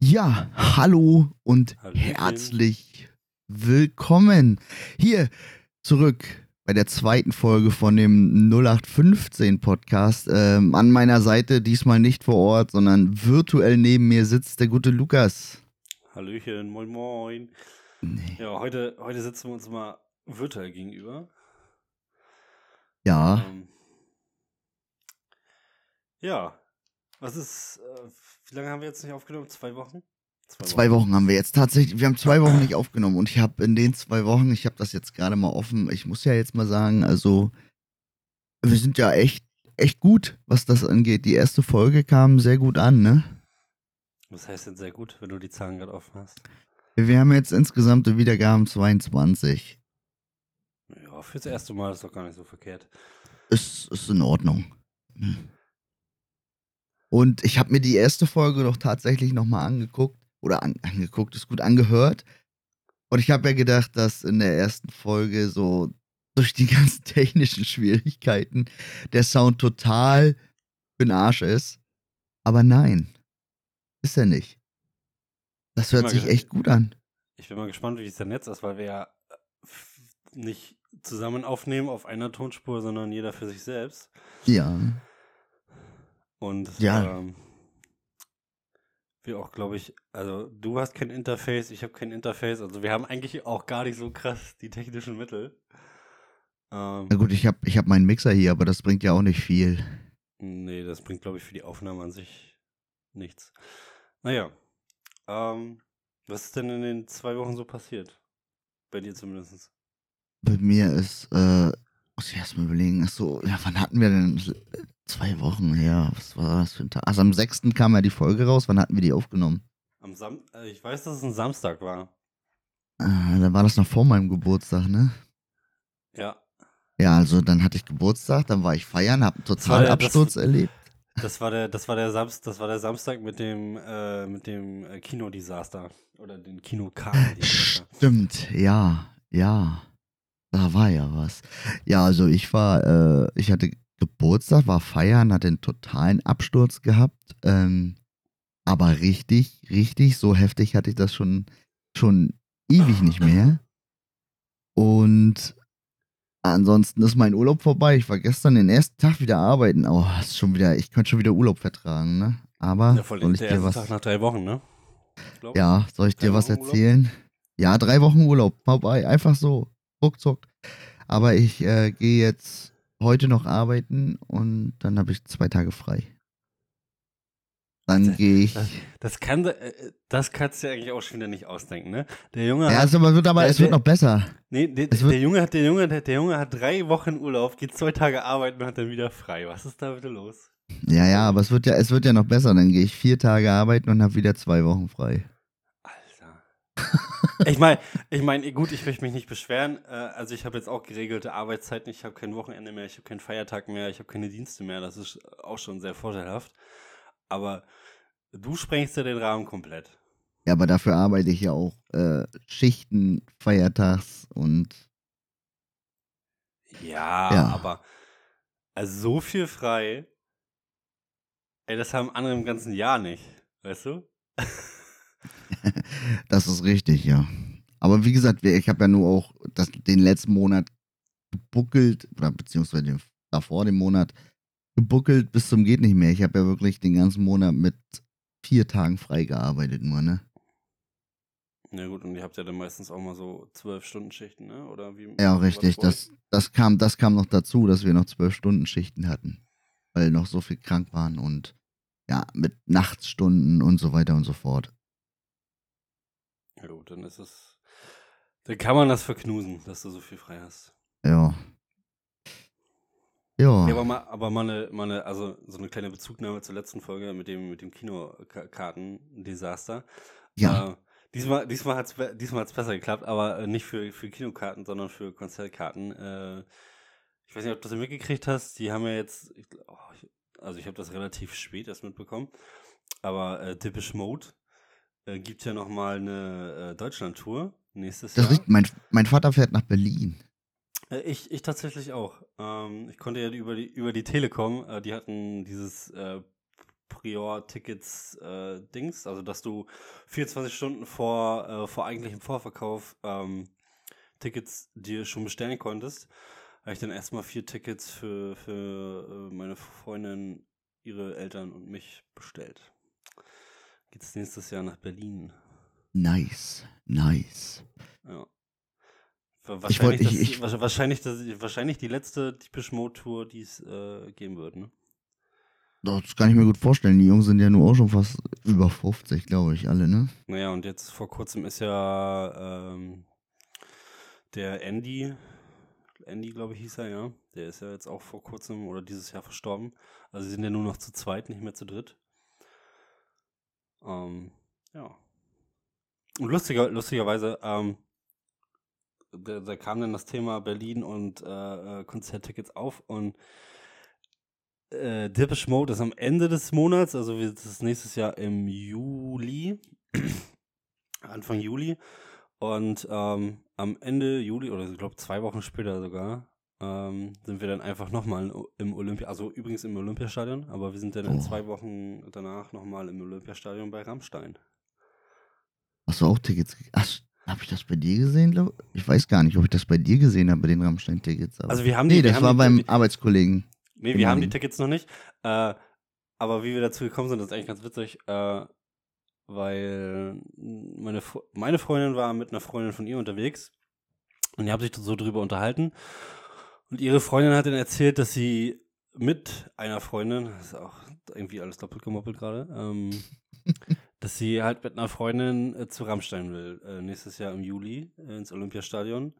Ja, hallo und Hallöchen. herzlich willkommen hier zurück bei der zweiten Folge von dem 0815 Podcast. Ähm, an meiner Seite diesmal nicht vor Ort, sondern virtuell neben mir sitzt der gute Lukas. Hallöchen, moin moin. Nee. Ja, heute, heute sitzen wir uns mal virtuell gegenüber. Ja, Ähm, ja, was ist, äh, wie lange haben wir jetzt nicht aufgenommen? Zwei Wochen? zwei Wochen haben wir jetzt tatsächlich. Wir haben zwei Wochen nicht aufgenommen und ich habe in den zwei Wochen, ich habe das jetzt gerade mal offen, ich muss ja jetzt mal sagen, also wir sind ja echt, echt gut, was das angeht. Die erste Folge kam sehr gut an, ne? Was heißt denn sehr gut, wenn du die Zahlen gerade offen hast? Wir haben jetzt insgesamt Wiedergaben 22. Ja, fürs erste Mal ist doch gar nicht so verkehrt. Ist, ist in Ordnung. Und ich habe mir die erste Folge doch tatsächlich nochmal angeguckt. Oder an, angeguckt, ist gut angehört. Und ich habe ja gedacht, dass in der ersten Folge so durch die ganzen technischen Schwierigkeiten der Sound total für Arsch ist. Aber nein, ist er nicht. Das hört sich echt gut an. Ich bin mal gespannt, wie es dann jetzt ist, weil wir ja äh, nicht zusammen aufnehmen auf einer Tonspur, sondern jeder für sich selbst. Ja. Und Ja. ähm, wir auch, glaube ich, also du hast kein Interface, ich habe kein Interface, also wir haben eigentlich auch gar nicht so krass die technischen Mittel. Ähm, Na gut, ich habe ich hab meinen Mixer hier, aber das bringt ja auch nicht viel. nee, das bringt, glaube ich, für die Aufnahme an sich nichts. Naja, ähm, was ist denn in den zwei Wochen so passiert? Bei dir zumindest. Bei mir ist, äh, muss ich erst mal überlegen, ach so, ja, wann hatten wir denn? Zwei Wochen her, was war das für ein Tag? Also am 6. kam ja die Folge raus, wann hatten wir die aufgenommen? Am Sam äh, ich weiß, dass es ein Samstag war. Äh, dann war das noch vor meinem Geburtstag, ne? Ja, Ja, also dann hatte ich Geburtstag, dann war ich feiern, hab einen totalen der- das- Absturz erlebt. das war der, das war der Samstag, das war der Samstag mit dem, äh, mit dem äh, Kinodesaster oder den Kinokarten-Desaster. Stimmt, ja, ja. Da war ja was. Ja, also ich war, äh, ich hatte Geburtstag, war feiern, hatte einen totalen Absturz gehabt. Ähm, aber richtig, richtig, so heftig hatte ich das schon, schon ewig nicht mehr. Und ansonsten ist mein Urlaub vorbei. Ich war gestern den ersten Tag wieder arbeiten. Oh, ist schon wieder, ich könnte schon wieder Urlaub vertragen, ne? Aber Ja, soll ich der dir erste was. Tag nach drei Wochen, ne? Glaub. Ja, soll ich dir was Wochen Urlaub? erzählen? Ja, drei Wochen Urlaub, vorbei, einfach so, ruckzuck. Aber ich äh, gehe jetzt heute noch arbeiten und dann habe ich zwei Tage frei. Dann gehe ich. Das, das, kann, äh, das kannst du ja eigentlich auch schon wieder nicht ausdenken, ne? Der Junge Ja, hat, es aber wird aber, der- es wird noch besser. nee, der, wird- der Junge hat, der Junge, der, der Junge hat drei Wochen Urlaub, geht zwei Tage arbeiten und hat dann wieder frei. Was ist da bitte los? Ja, ja, aber es wird ja, es wird ja noch besser. Dann gehe ich vier Tage arbeiten und habe wieder zwei Wochen frei. Ich meine, ich meine, gut, ich möchte mich nicht beschweren. Äh, also ich habe jetzt auch geregelte Arbeitszeiten. Ich habe kein Wochenende mehr, ich habe keinen Feiertag mehr, ich habe keine Dienste mehr. Das ist auch schon sehr vorteilhaft. Aber du sprengst ja den Rahmen komplett. Ja, aber dafür arbeite ich ja auch äh, Schichten, Feiertags und Ja, Ja. aber also so viel frei. Ey, das haben andere im ganzen Jahr nicht. Weißt du? Das ist richtig, ja. Aber wie gesagt, ich habe ja nur auch das, den letzten Monat gebuckelt, oder beziehungsweise den, davor den Monat gebuckelt bis zum geht nicht mehr. Ich habe ja wirklich den ganzen Monat mit vier Tagen frei gearbeitet nur, ne? Na gut, und ihr habt ja dann meistens auch mal so zwölf Stunden Schichten, ne? Oder wie? Ja, richtig. Das, das, kam, das kam noch dazu, dass wir noch zwölf Stunden Schichten hatten. Weil noch so viel krank waren und ja, mit Nachtstunden und so weiter und so fort. Ja gut, dann ist es. Dann kann man das verknusen, dass du so viel frei hast. Ja. Ja. Ja, aber mal, aber mal eine, mal eine, also so eine kleine Bezugnahme zur letzten Folge mit dem, mit dem Kinokarten-Desaster. Ja. Äh, diesmal diesmal hat es diesmal hat's besser geklappt, aber äh, nicht für, für Kinokarten, sondern für Konzertkarten. Äh, ich weiß nicht, ob du das mitgekriegt hast. Die haben ja jetzt, oh, ich, also ich habe das relativ spät erst mitbekommen, aber äh, Depeche Mode äh, gibt ja noch mal eine äh, Deutschland-Tour nächstes Das Jahr. ist, mein, mein Vater fährt nach Berlin. Äh, Ich, ich tatsächlich auch. Ähm, ich konnte ja über die, über die Telekom, äh, die hatten dieses äh, Prior-Tickets äh, also dass du 24 Stunden vor, äh, vor eigentlichem Vorverkauf ähm, Tickets dir schon bestellen konntest, habe ich dann erstmal vier Tickets für, für meine Freundin, ihre Eltern und mich bestellt. Geht's nächstes Jahr nach Berlin. Nice, nice. Ja. Ich wollt- Wahrscheinlich, ich- das, wahrscheinlich, das, wahrscheinlich die letzte Deepish Mode Tour, die es äh, geben wird, ne? Das kann ich mir gut vorstellen. Die Jungs sind ja nur auch schon fast über 50, glaube ich, alle, ne? Naja, und jetzt vor kurzem ist ja ähm, der Andy, Andy, glaube ich, hieß er, ja. Der ist ja jetzt auch vor kurzem oder dieses Jahr verstorben. Also sie sind ja nur noch zu zweit, nicht mehr zu dritt. Ähm, ja. Und lustiger, lustigerweise, ähm, da, da kam dann das Thema Berlin und äh, äh, Konzerttickets auf und äh, Depeche Mode ist am Ende des Monats, also das ist nächstes Jahr im Juli, Anfang Juli. Und ähm, am Ende Juli, oder ich glaube zwei Wochen später sogar, ähm, sind wir dann einfach nochmal im Olympia, also übrigens im Olympiastadion, aber wir sind dann in Oh. zwei Wochen danach nochmal im Olympiastadion bei Rammstein. Hast du auch Tickets? Ach, habe ich das bei dir gesehen? glaub- Ich weiß gar nicht, ob ich das bei dir gesehen habe, bei den Rammstein-Tickets. Also wir haben die, Nee, das war die, beim wir- Arbeitskollegen. Nee, wir haben die. Tickets noch nicht. Äh, aber wie wir dazu gekommen sind, ist eigentlich ganz witzig, äh, weil meine, meine Freundin war mit einer Freundin von ihr unterwegs und die haben sich so drüber unterhalten. Und ihre Freundin hat dann erzählt, dass sie mit einer Freundin, das ist auch irgendwie alles doppelt gemoppelt gerade, ähm, dass sie halt mit einer Freundin äh, zu Rammstein will, äh, nächstes Jahr im Juli äh, ins Olympiastadion.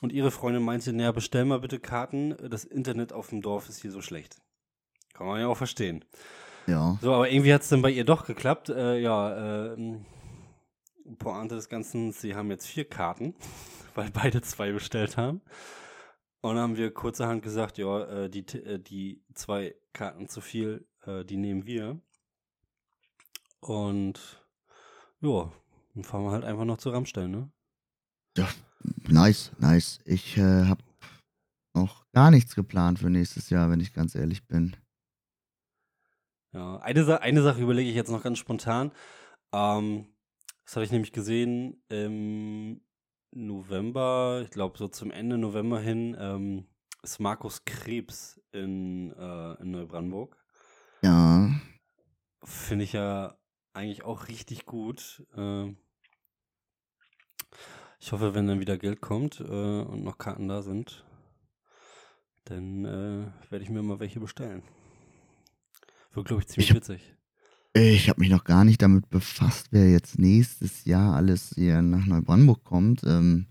Und ihre Freundin meinte, naja, bestell mal bitte Karten, das Internet auf dem Dorf ist hier so schlecht. Kann man ja auch verstehen. Ja. So, aber irgendwie hat es dann bei ihr doch geklappt. Äh, ja, äh, Pointe des Ganzen, sie haben jetzt vier Karten, weil beide zwei bestellt haben. Und dann haben wir kurzerhand gesagt, ja, äh, die, äh, die zwei Karten zu viel, äh, die nehmen wir. Und ja, dann fahren wir halt einfach noch zu Rammstein, ne? Nice, nice. Ich habe noch gar nichts geplant für nächstes Jahr, wenn ich ganz ehrlich bin. Ja, eine, Sa eine Sache überlege ich jetzt noch ganz spontan. Ähm, das habe ich nämlich gesehen im November, ich glaube so zum Ende November hin, ähm, ist Markus Krebs in, äh, in Neubrandenburg. Ja. Finde ich ja eigentlich auch richtig gut. Ähm, ich hoffe, wenn dann wieder Geld kommt äh, und noch Karten da sind, dann äh, werde ich mir mal welche bestellen. Wird, glaube ich, ziemlich Ich- witzig. Ich habe mich noch gar nicht damit befasst, wer jetzt nächstes Jahr alles hier nach Neubrandenburg kommt. Ähm,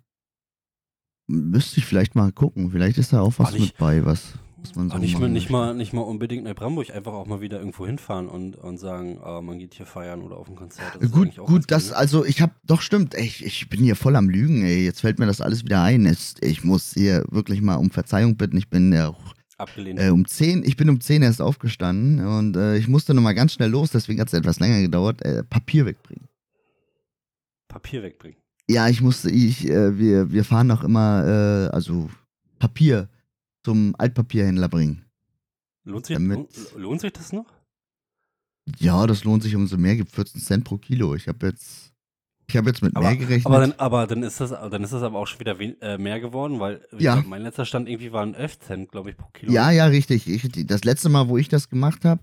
müsste ich vielleicht mal gucken. Vielleicht ist da auch was nicht- mit bei, was, was man so nicht mal, nicht, mal, nicht mal unbedingt Neubrandenburg, einfach auch mal wieder irgendwo hinfahren und, und sagen, äh, man geht hier feiern oder auf ein Konzert. Das Gut, gut, das, cool. also ich habe, doch stimmt, ey, ich, ich bin hier voll am Lügen, ey, jetzt fällt mir das alles wieder ein. Es, ich muss hier wirklich mal um Verzeihung bitten, ich bin ja auch Abgelehnt. äh, um 10, ich bin um 10 erst aufgestanden und äh, ich musste nochmal ganz schnell los, deswegen hat es etwas länger gedauert, äh, Papier wegbringen. Papier wegbringen. Ja, ich musste, ich, äh, wir, wir fahren noch immer, äh, also Papier zum Altpapierhändler bringen. Lohnt sich, Damit- lohnt, lohnt sich das noch? Ja, das lohnt sich umso mehr, gibt 14 Cent pro Kilo. Ich habe jetzt, ich habe jetzt mit Aber, mehr gerechnet. aber, dann, aber dann ist das dann ist das aber auch schon wieder wen, äh, mehr geworden, weil Ja. glaub, mein letzter Stand irgendwie waren 11 Cent, glaube ich, pro Kilo. Ja, ja, richtig. Ich, das letzte Mal, wo ich das gemacht habe,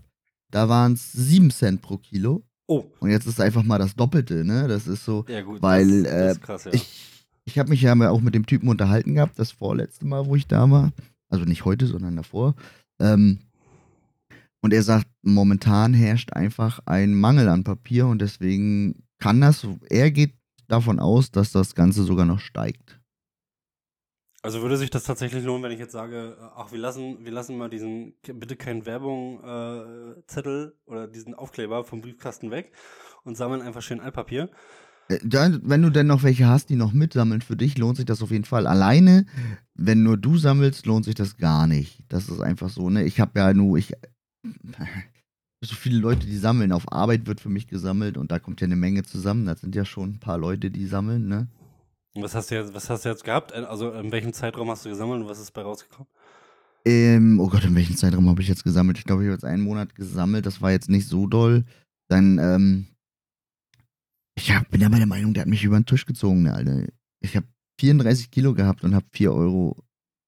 da waren es 7 Cent pro Kilo. Oh, Und jetzt ist einfach mal das Doppelte, ne? Das ist so. ja gut. Weil, das, das äh, krass, ja. Ich, ich habe mich ja auch mit dem Typen unterhalten gehabt, das vorletzte Mal, wo ich da war. Also nicht heute, sondern davor. Ähm, und er sagt, momentan herrscht einfach ein Mangel an Papier und deswegen kann das, er geht davon aus, dass das Ganze sogar noch steigt. Also würde sich das tatsächlich lohnen, wenn ich jetzt sage, äh, ach, wir lassen, wir lassen mal diesen bitte kein Werbung äh, oder diesen Aufkleber vom Briefkasten weg und sammeln einfach schön Altpapier. Äh, Dann, wenn du denn noch welche hast, die noch mitsammeln für dich, lohnt sich das auf jeden Fall. Alleine, wenn nur du sammelst, lohnt sich das gar nicht. Das ist einfach so, ne? Ich habe ja nur, ich, so viele Leute, die sammeln. Auf Arbeit wird für mich gesammelt und da kommt ja eine Menge zusammen. Das sind ja schon ein paar Leute, die sammeln, ne? Was hast du jetzt, was hast du jetzt gehabt? Äh, Also in welchem Zeitraum hast du gesammelt und was ist bei rausgekommen? Ähm, oh Gott, in welchem Zeitraum habe ich jetzt gesammelt? Ich glaube, ich habe jetzt einen Monat gesammelt. Das war jetzt nicht so doll. Dann, ähm, ich hab, bin ja der Meinung, der hat mich über den Tisch gezogen, der Alter. Ich habe 34 Kilo gehabt und habe 4,76 Euro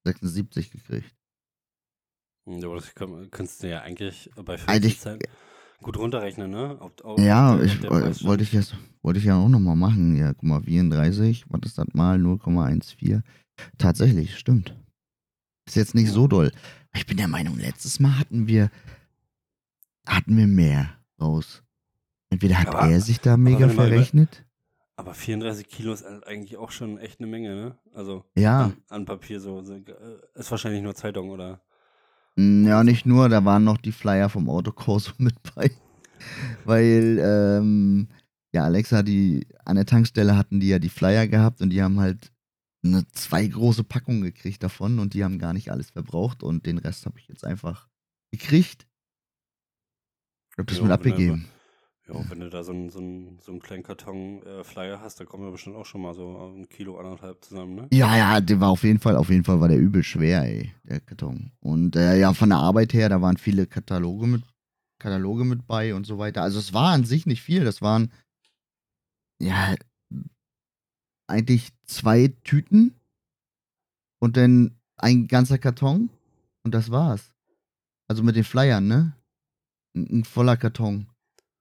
gekriegt. Hm, aber das könntest du ja eigentlich bei Eigentlich, Zeit gut runterrechnen, ne? Ob, ob, ja, ich, wollte ich jetzt, wollte ich ja auch nochmal machen. Ja, guck mal, 34, was ist das mal? 0,14. Tatsächlich, stimmt. Ist jetzt nicht so doll. Ich bin der Meinung, letztes Mal hatten wir, hatten wir mehr raus. Entweder hat aber, er sich da mega verrechnet. Aber 34 Kilo ist halt eigentlich auch schon echt eine Menge, ne? Also ja. an, an Papier so. Äh, ist wahrscheinlich nur Zeitung, oder? Ja, nicht nur, da waren noch die Flyer vom Autokurs mit bei. Weil, ähm, ja, Alexa, die an der Tankstelle hatten die ja die Flyer gehabt und die haben halt eine zwei große Packungen gekriegt davon und die haben gar nicht alles verbraucht und den Rest habe ich jetzt einfach gekriegt. Ich habe das ja, mit abgegeben. Ja, wenn du da so einen, so einen, so einen kleinen Karton äh, Flyer hast, da kommen ja bestimmt auch schon mal so ein Kilo, anderthalb zusammen, ne? Ja, ja, der war auf jeden Fall, auf jeden Fall war der übel schwer, ey, der Karton. Und äh, ja, von der Arbeit her, da waren viele Kataloge mit, Kataloge mit bei und so weiter. Also es war an sich nicht viel, das waren, ja, eigentlich zwei Tüten und dann ein ganzer Karton und das war's. Also mit den Flyern, ne? Ein, ein voller Karton.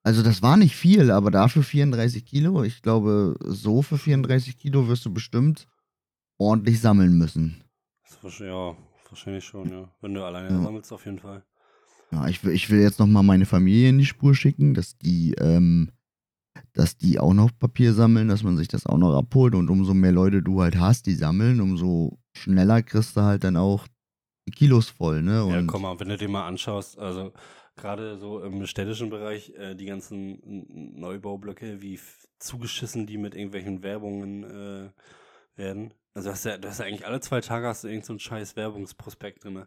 Also das war nicht viel, aber dafür 34 Kilo. Ich glaube, so für 34 Kilo wirst du bestimmt ordentlich sammeln müssen. Ja, wahrscheinlich schon, ja. Wenn du alleine ja. sammelst, auf jeden Fall. Ja, ich will, ich will jetzt nochmal meine Familie in die Spur schicken, dass die, ähm, dass die auch noch Papier sammeln, dass man sich das auch noch abholt und umso mehr Leute du halt hast, die sammeln, umso schneller kriegst du halt dann auch die Kilos voll, ne? Und ja, komm mal, wenn du dir mal anschaust, also gerade so im städtischen Bereich, äh, die ganzen Neubaublöcke, wie zugeschissen die mit irgendwelchen Werbungen äh, werden. Also hast ja, du hast ja eigentlich alle zwei Tage hast du irgendeinen so scheiß Werbungsprospekt drin.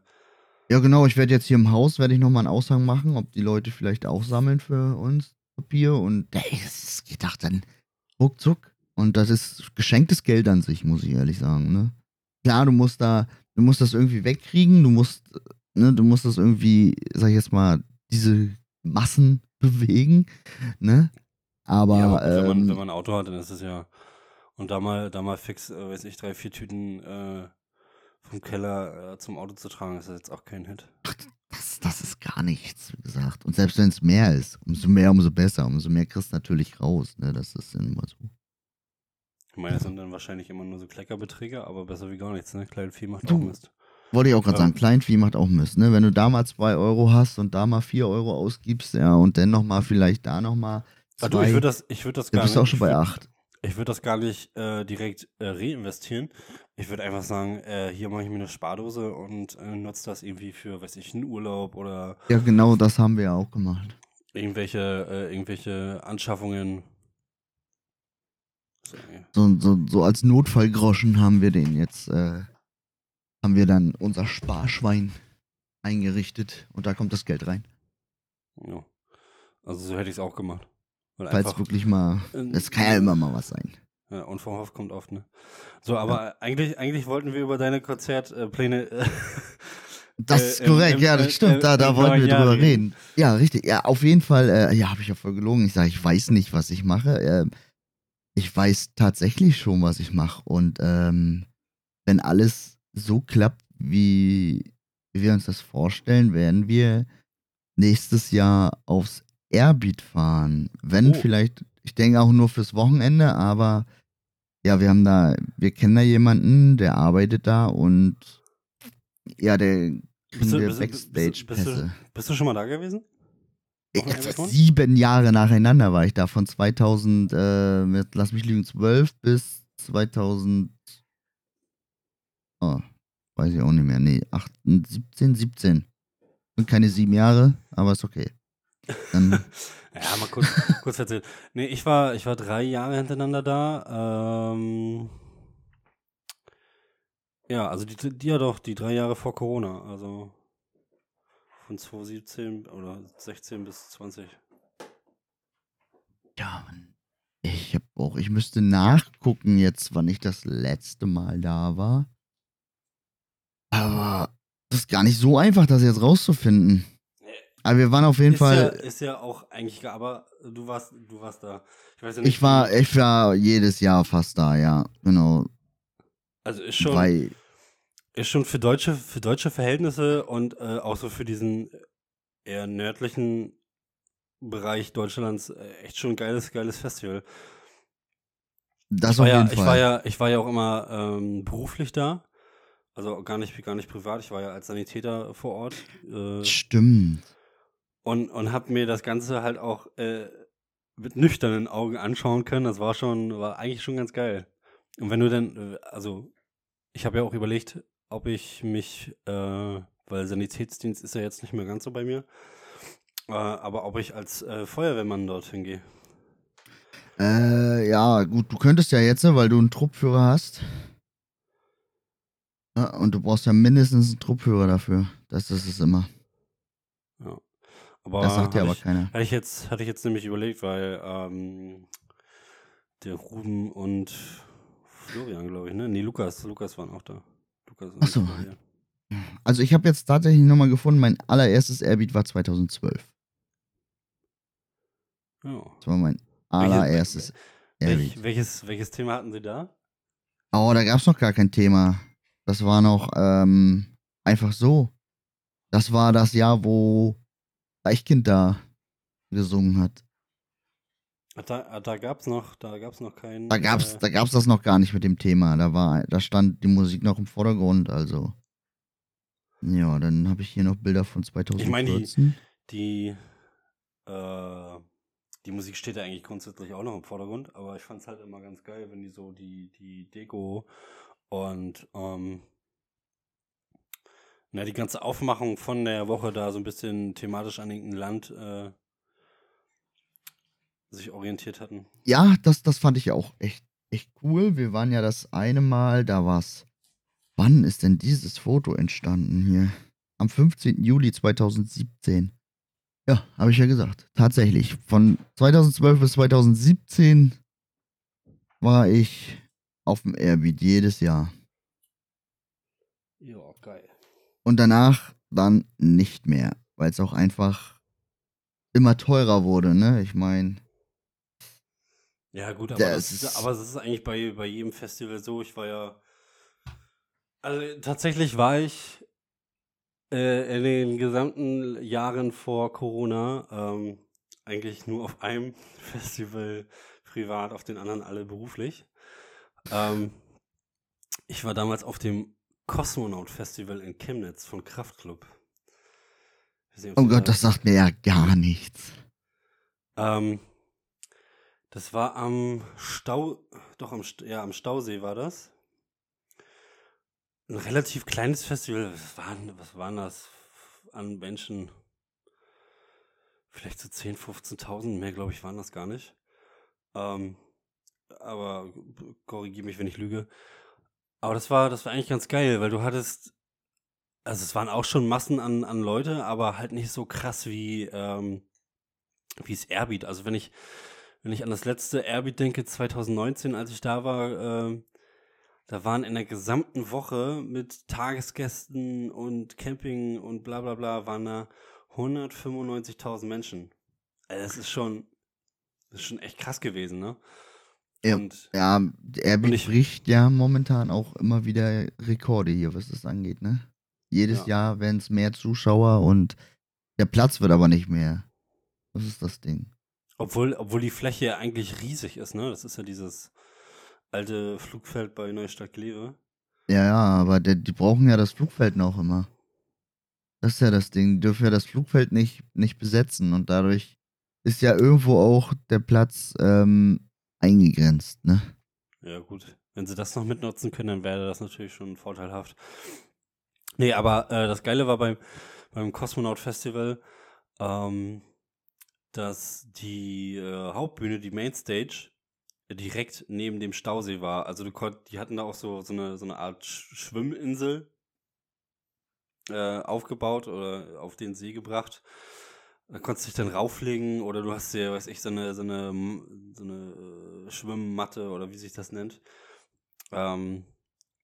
Ja, genau, ich werde jetzt hier im Haus, werde ich nochmal einen Aushang machen, ob die Leute vielleicht auch sammeln für uns Papier und ey, das geht doch dann ruckzuck. Und das ist geschenktes Geld an sich, muss ich ehrlich sagen, ne? Klar, du musst da, du musst das irgendwie wegkriegen, du musst, ne, du musst das irgendwie, sag ich jetzt mal, diese Massen bewegen, ne? Aber, ja, aber wenn, man, ähm, wenn man ein Auto hat, dann ist es ja. Und da mal, da mal fix, äh, weiß ich, drei, vier Tüten äh, vom Keller äh, zum Auto zu tragen, ist das jetzt auch kein Hit. Das, das ist gar nichts, wie gesagt. Und selbst wenn es mehr ist, umso mehr, umso besser. Umso mehr kriegst du natürlich raus, ne? Das ist immer so. Ich meine, das sind dann wahrscheinlich immer nur so Kleckerbeträge, aber besser wie gar nichts, ne? Kleinvieh macht auch Mist. Wollte ich auch gerade sagen, Kleinvieh macht auch Mist, ne? Wenn du da mal 2 Euro hast und da mal 4 Euro ausgibst, ja, und dann nochmal vielleicht da nochmal. Also ich würde das, ich würd das gar nicht. Du bist auch schon bei 8. Ich würde das gar nicht äh, direkt äh, reinvestieren. Ich würde einfach sagen, äh, hier mache ich mir eine Spardose und äh, nutze das irgendwie für, weiß ich, einen Urlaub oder. Ja, genau, das haben wir ja auch gemacht. Irgendwelche, äh, irgendwelche Anschaffungen. So, so, so als Notfallgroschen haben wir den jetzt äh, haben wir dann unser Sparschwein eingerichtet und da kommt das Geld rein. Ja. Also so hätte ich es auch gemacht. Falls wirklich mal, es kann ja immer mal was sein. Ja, und vom Hof kommt oft, ne? So, aber ja. eigentlich, eigentlich wollten wir über deine Konzertpläne. Äh, das ist äh, korrekt, im, ja, das stimmt, da, da wollten wir drüber reden. reden. Ja, richtig, ja, auf jeden Fall, äh, ja, habe ich ja voll gelogen. Ich sage, ich weiß nicht, was ich mache. Äh, ich weiß tatsächlich schon, was ich mache. Und ähm, wenn alles so klappt, wie wir uns das vorstellen, werden wir nächstes Jahr aufs Airbeat fahren. Wenn oh. vielleicht, ich denke auch nur fürs Wochenende, aber ja, wir haben da, wir kennen da jemanden, der arbeitet da und ja, der kriegen wir Backstage-Pässe. Bist, bist, du schon mal da gewesen? sieben Jahre nacheinander war ich da, von 2000, äh, lass mich lügen, 12 bis 2000 Oh, weiß ich auch nicht mehr. Nee, 8, 17, 17. Sind keine sieben Jahre, aber ist okay. Dann ja, mal kurz, kurz erzählen. Nee, ich war, ich war drei Jahre hintereinander da. Ähm, ja, also die, die ja doch, die drei Jahre vor Corona. Also von 2017 oder 16 bis 20. Ja, ich hab auch, ich müsste nachgucken jetzt, wann ich das letzte Mal da war. Aber das ist gar nicht so einfach, das jetzt rauszufinden. Aber wir waren auf jeden ist Fall. Ja, ist ja auch eigentlich, aber du warst, du warst da. Ich weiß ja nicht. ich war, ich war jedes Jahr fast da, ja, genau. Also ist schon, Weil, ist schon für deutsche, für deutsche Verhältnisse und äh, auch so für diesen eher nördlichen Bereich Deutschlands äh, echt schon ein geiles, geiles Festival. das Ich war, auf ja, jeden ich Fall. war ja, ich war ja auch immer ähm, beruflich da. Also gar nicht, gar nicht privat. Ich war ja als Sanitäter vor Ort. Äh, Stimmt. und, und habe mir das Ganze halt auch äh, mit nüchternen Augen anschauen können. Das war schon, war eigentlich schon ganz geil. Und wenn du dann, äh, also ich habe ja auch überlegt, ob ich mich, äh, weil Sanitätsdienst ist ja jetzt nicht mehr ganz so bei mir, äh, aber ob ich als äh, Feuerwehrmann dorthin gehe. Äh, ja, gut, du könntest ja jetzt, ne, weil du einen Truppführer hast. Ja, und du brauchst ja mindestens einen Truppführer dafür. Das ist es immer. Aber Das sagt dir aber ich, keiner. Hatte ich jetzt, hatte ich jetzt nämlich überlegt, weil ähm, der Ruben und Florian, glaube ich, ne? Nee, Lukas, Lukas waren auch da. Lukas und Ach so. Florian. Also ich habe jetzt tatsächlich nochmal gefunden, mein allererstes Airbeat war 2012. Ja. Das war mein allererstes Airbeat. Welch, welches, welches Thema hatten Sie da? Oh, da gab's noch gar kein Thema. Das war noch ähm, einfach so. Das war das Jahr, wo Eichkind da gesungen hat. Ah, Da, ah, da gab's noch, da gab's noch keinen. Da gab's, äh, da gab's das noch gar nicht mit dem Thema. Da war, da stand die Musik noch im Vordergrund. Also ja, dann habe ich hier noch Bilder von Ich meine, die- 2014. die, äh, die Musik steht ja eigentlich grundsätzlich auch noch im Vordergrund, aber ich fand's halt immer ganz geil, wenn die so die, die Deko und ähm, na, die ganze Aufmachung von der Woche da so ein bisschen thematisch an irgendein Land äh, sich orientiert hatten. Ja, das, das fand ich auch echt, echt cool. Wir waren ja das eine Mal, da war's. Wann ist denn dieses Foto entstanden hier? Am 15. Juli 2017. Ja, habe ich ja gesagt. Tatsächlich. Von 2012 bis 2017 war ich auf dem Airbeat jedes Jahr. Ja, geil. Und danach dann nicht mehr, weil es auch einfach immer teurer wurde, ne? Ich meine, Ja, gut, aber, Das das ist, aber es ist eigentlich bei, bei jedem Festival so. Ich war ja. Also tatsächlich war ich äh, in den gesamten Jahren vor Corona ähm, eigentlich nur auf einem Festival privat, auf den anderen alle beruflich. Ähm, ich war damals auf dem Kosmonaut Festival in Chemnitz von Kraftklub. Weiß nicht, oh Gott, da- das sagt mir ja gar nichts. ähm, das war am Stau, doch am, ja, am Stausee war das. Ein relativ kleines Festival. Was waren, was waren das an Menschen? Vielleicht so 10.000, 15.000, mehr glaube ich waren das gar nicht. Ähm, aber korrigiere mich, wenn ich lüge. Aber das war, das war eigentlich ganz geil, weil du hattest, also es waren auch schon Massen an, an Leute, aber halt nicht so krass wie, ähm, wie es Airbeat. Also wenn ich, wenn ich an das letzte Airbeat denke, 2019, als ich da war, ähm, da waren in der gesamten Woche mit Tagesgästen und Camping und bla bla bla, waren da 195.000 Menschen. Also das ist schon, das ist schon echt krass gewesen, ne? Ja. Und Ja, ich- bricht ja momentan auch immer wieder Rekorde hier, was das angeht, ne? Jedes Ja. Jahr werden es mehr Zuschauer und der Platz wird aber nicht mehr. Das ist das Ding. Obwohl, obwohl die Fläche ja eigentlich riesig ist, ne? Das ist ja dieses alte Flugfeld bei Neustadt Glewe. Ja, ja, aber der, die brauchen ja das Flugfeld noch immer. Das ist ja das Ding. Die dürfen ja das Flugfeld nicht, nicht besetzen und dadurch ist ja irgendwo auch der Platz ähm, eingegrenzt, ne? Ja, gut. Wenn sie das noch mitnutzen können, dann wäre das natürlich schon vorteilhaft. Nee, aber äh, das Geile war beim, beim Cosmonaut Festival, ähm, dass die äh, Hauptbühne, die Mainstage, direkt neben dem Stausee war. Also du konnt, die hatten da auch so, so, eine, so eine Art Sch- Schwimminsel äh, aufgebaut oder auf den See gebracht. Da konntest du dich dann rauflegen oder du hast dir, weiß ich, so eine, so eine, so eine äh, Schwimmmatte oder wie sich das nennt, ähm,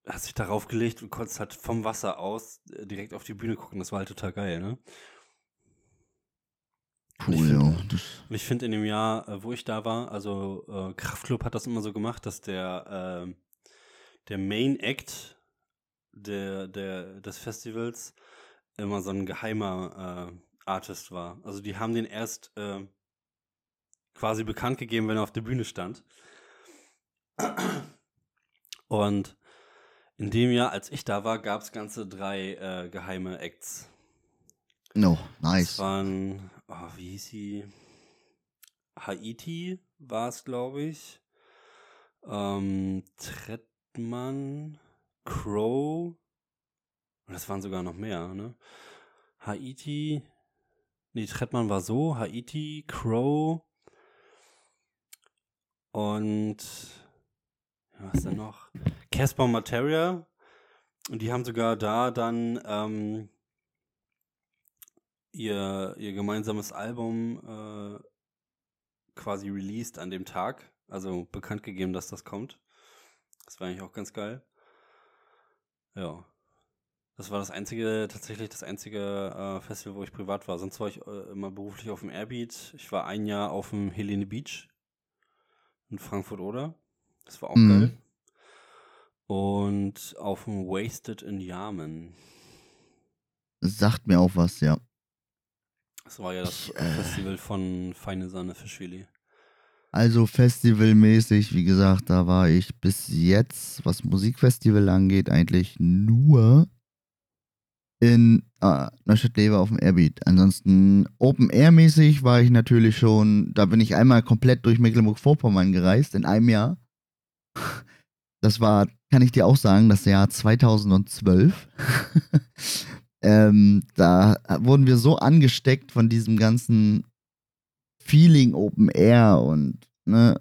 hast dich darauf gelegt und konntest halt vom Wasser aus äh, direkt auf die Bühne gucken. Das war halt total geil, ne? Cool, find, ja. Und ich finde in dem Jahr, äh, wo ich da war, also äh, Kraftclub hat das immer so gemacht, dass der, äh, der Main Act der, der, des Festivals immer so ein geheimer äh, Artist war. Also die haben den erst äh, quasi bekannt gegeben, wenn er auf der Bühne stand. Und in dem Jahr, als ich da war, gab es ganze drei äh, geheime Acts. No, Das nice. waren, oh, wie hieß sie? Haiti war es, glaube ich. Ähm, Trettmann, Crow. Und das waren sogar noch mehr, ne? Haiti. Nee, Trettmann war so. Haiti, Crow. Und. Was denn noch? Casper Materia. Und die haben sogar da dann ähm, ihr, ihr gemeinsames Album äh, quasi released an dem Tag. Also bekannt gegeben, dass das kommt. Das war eigentlich auch ganz geil. Ja. Das war das einzige, tatsächlich das einzige äh, Festival, wo ich privat war. Sonst war ich äh, immer beruflich auf dem Airbeat. Ich war ein Jahr auf dem Helene Beach in Frankfurt oder. Das war auch Mhm. geil. Und auf dem Wasted in Yamen. Sagt mir auch was, ja. Das war ja das Ich, äh, Festival von Feine Sahne Fischfilet. Also festivalmäßig, wie gesagt, da war ich bis jetzt, was Musikfestival angeht, eigentlich nur in äh, Neustadt-Lever auf dem Airbeat. Ansonsten Open-Air-mäßig war ich natürlich schon, da bin ich einmal komplett durch Mecklenburg-Vorpommern gereist in einem Jahr. Das war, kann ich dir auch sagen, das Jahr 2012. ähm, da wurden wir so angesteckt von diesem ganzen Feeling Open Air und ne,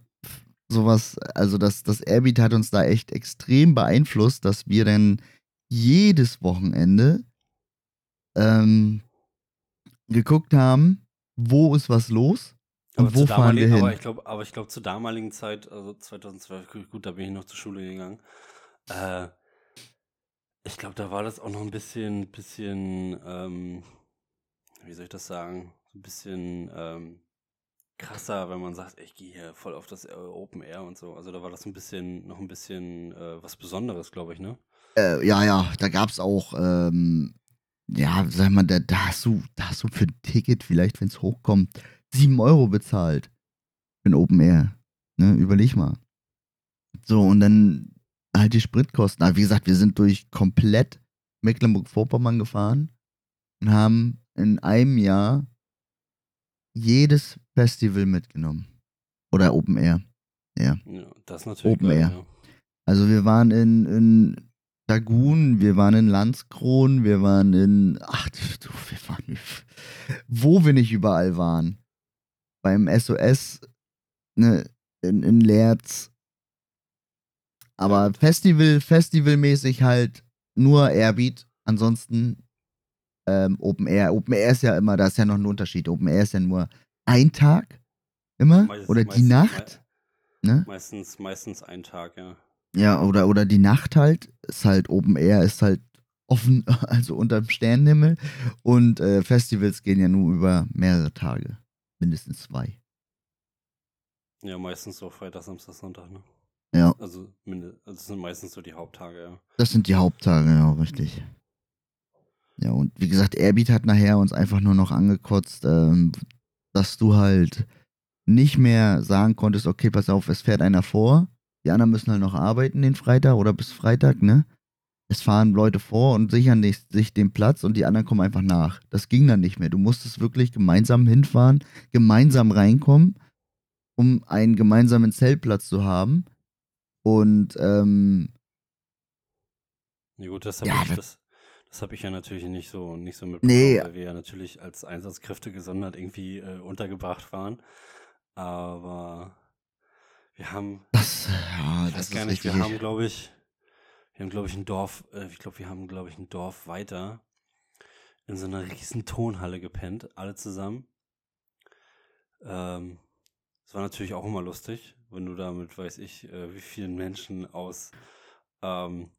sowas, also das, das Airbeat hat uns da echt extrem beeinflusst, dass wir dann jedes Wochenende ähm, geguckt haben, wo ist was los und Aber wo fahren wir hin. Aber ich glaube, glaube zur damaligen Zeit, also 2012, gut, da bin ich noch zur Schule gegangen. Äh, ich glaube, da war das auch noch ein bisschen, bisschen, ähm, wie soll ich das sagen, ein bisschen ähm, krasser, wenn man sagt, ich gehe hier voll auf das äh, Open Air und so. Also da war das ein bisschen, noch ein bisschen äh, was Besonderes, glaube ich, ne? Äh, ja, ja, da gab's auch, ähm, ja, sag mal, da, da hast du, da hast du für ein Ticket vielleicht, wenn es hochkommt, 7 Euro bezahlt. Für ein Open Air. Ne, überleg mal. So, und dann halt die Spritkosten. Aber wie gesagt, wir sind durch komplett Mecklenburg-Vorpommern gefahren und haben in einem Jahr jedes Festival mitgenommen. Oder Open Air. Ja. Ja, das natürlich Open geil, Air. ja. Also wir waren in, in Dagun, wir waren in Landskron, wir waren in, ach du, wir waren, wo wir nicht überall waren. Beim SOS, ne, in, in Lerz. Aber Festival, Festivalmäßig halt nur Airbeat, ansonsten ähm, Open Air. Open Air ist ja immer, da ist ja noch ein Unterschied. Open Air ist ja nur ein Tag, immer, Meist- oder die meistens- Nacht, ne? Meistens, meistens ein Tag, ja. Ja, oder, oder die Nacht halt, ist halt Open Air, ist halt offen, also unterm Sternenhimmel. Und äh, Festivals gehen ja nur über mehrere Tage. Mindestens zwei. Ja, meistens so Freitag, Samstag, Sonntag, ne? Ja, Also, also das sind meistens so die Haupttage, ja. das sind die Haupttage, ja, richtig. Ja, und wie gesagt, Airbeat hat nachher uns einfach nur noch angekotzt, ähm, dass du halt nicht mehr sagen konntest, okay, pass auf, es fährt einer vor, die anderen müssen halt noch arbeiten den Freitag oder bis Freitag, ne? Es fahren Leute vor und sichern nicht, sich den Platz und die anderen kommen einfach nach. Das ging dann nicht mehr. Du musstest wirklich gemeinsam hinfahren, gemeinsam reinkommen, um einen gemeinsamen Zeltplatz zu haben. Und ähm, Ja gut, das habe Ja, ich, das- das, das hab ich ja natürlich nicht so, nicht so mitbekommen, Nee. weil wir ja natürlich als Einsatzkräfte gesondert irgendwie äh, untergebracht waren. Aber wir haben, das, ja, das ist gar nicht, wir haben, glaube ich, wir haben, glaube ich, ein Dorf, äh, ich glaube, wir haben, glaube ich, ein Dorf weiter in so einer riesen Tonhalle gepennt, alle zusammen. Ähm, das war natürlich auch immer lustig, wenn du da mit, weiß ich, äh, wie vielen Menschen aus ähm,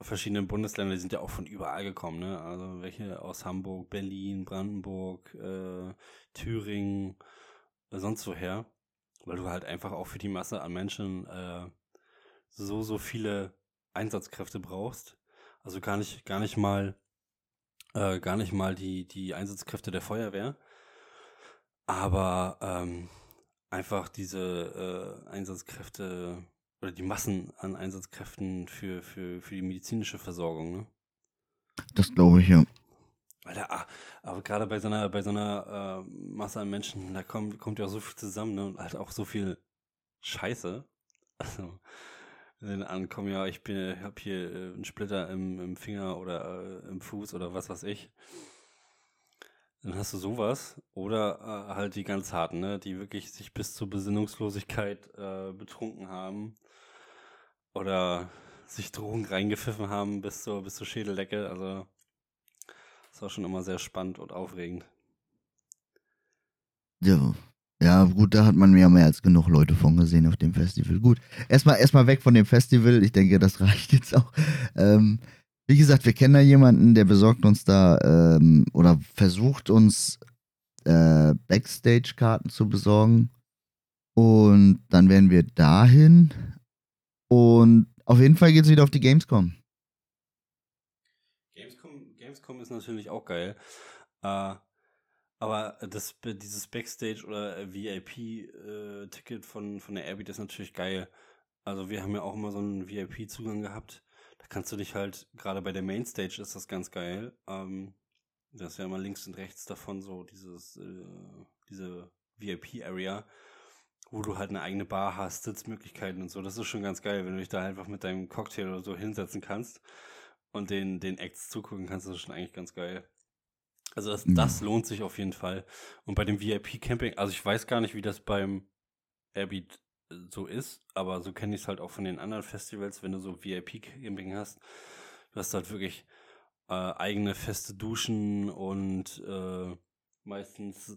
verschiedenen Bundesländer, die sind ja auch von überall gekommen, ne? Also welche aus Hamburg, Berlin, Brandenburg, äh, Thüringen, äh, sonst woher. Weil du halt einfach auch für die Masse an Menschen äh, so, so viele Einsatzkräfte brauchst. Also gar nicht, gar nicht mal, äh, gar nicht mal die, die Einsatzkräfte der Feuerwehr. Aber ähm, einfach diese äh, Einsatzkräfte oder die Massen an Einsatzkräften für, für, für die medizinische Versorgung, ne? Das glaube ich, ja. Alter, ah, aber gerade bei so einer, bei so einer äh, Masse an Menschen, da kommt, kommt ja auch so viel zusammen, ne? Und halt auch so viel Scheiße. Also, wenn ankommen, ja, ich bin, hab hier äh, einen Splitter im, im Finger oder äh, im Fuß oder was weiß ich. Dann hast du sowas. Oder äh, halt die ganz harten, ne? Die wirklich sich bis zur Besinnungslosigkeit äh, betrunken haben. Oder sich Drogen reingepfiffen haben bis zur, bis zur Schädeldecke. Also, das war schon immer sehr spannend und aufregend. Ja. Ja, gut, da hat man ja mehr als genug Leute von gesehen auf dem Festival. Gut, erstmal erstmal weg von dem Festival. Ich denke, das reicht jetzt auch. Ähm, wie gesagt, wir kennen da jemanden, der besorgt uns da ähm, oder versucht uns äh, Backstage-Karten zu besorgen. Und dann werden wir dahin. Und auf jeden Fall geht es wieder auf die Gamescom. Gamescom, ist natürlich auch geil. Äh, aber das, dieses Backstage oder VIP-Ticket äh, von, von der Airbeat ist natürlich geil. Also wir haben ja auch immer so einen VIP-Zugang gehabt. Da kannst du dich halt, gerade bei der Mainstage ist das ganz geil. Ähm, das ist ja immer links und rechts davon so dieses, äh, diese VIP-Area, wo du halt eine eigene Bar hast, Sitzmöglichkeiten und so. Das ist schon ganz geil, wenn du dich da einfach mit deinem Cocktail oder so hinsetzen kannst und den, den Acts zugucken kannst, das ist schon eigentlich ganz geil. Also das, mhm. das lohnt sich auf jeden Fall. Und bei dem VIP-Camping, also ich weiß gar nicht, wie das beim Airbeat so ist, aber so kenne ich es halt auch von den anderen Festivals, wenn du so VIP-Camping hast. Du hast halt wirklich äh, eigene feste Duschen und äh, meistens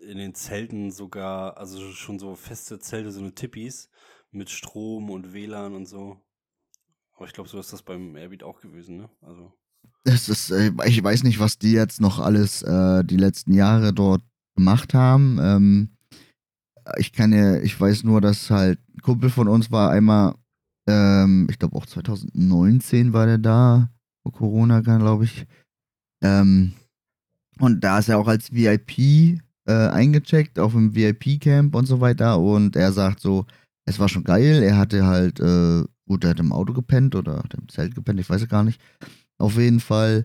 in den Zelten sogar, also schon so feste Zelte, so eine Tippis mit Strom und WLAN und so. Aber ich glaube, so ist das beim Airbeat auch gewesen, ne? Also. Es ist, äh, ich weiß nicht, was die jetzt noch alles äh, die letzten Jahre dort gemacht haben. Ähm, ich kann ja, ich weiß nur, dass halt ein Kumpel von uns war einmal, ähm, ich glaube auch 2019 war der da, vor Corona, glaube ich. Ähm, und da ist er auch als VIP äh, eingecheckt auf dem VIP-Camp und so weiter. Und er sagt so, es war schon geil. Er hatte halt, äh, gut, er hat im Auto gepennt oder im Zelt gepennt, ich weiß es gar nicht. Auf jeden Fall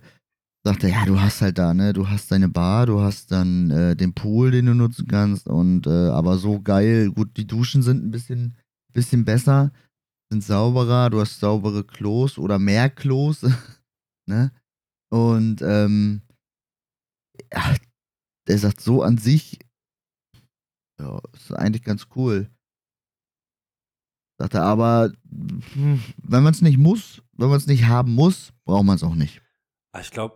sagt er, ja, du hast halt da, ne, du hast deine Bar, du hast dann äh, den Pool, den du nutzen kannst und äh, aber so geil, gut, die Duschen sind ein bisschen, bisschen besser, sind sauberer, du hast saubere Klos oder mehr Klos, ne? Und ähm, ja, der sagt so an sich, ja, ist eigentlich ganz cool. Sagt er, aber wenn man es nicht muss, wenn man es nicht haben muss, braucht man es auch nicht. Ah, ich glaube,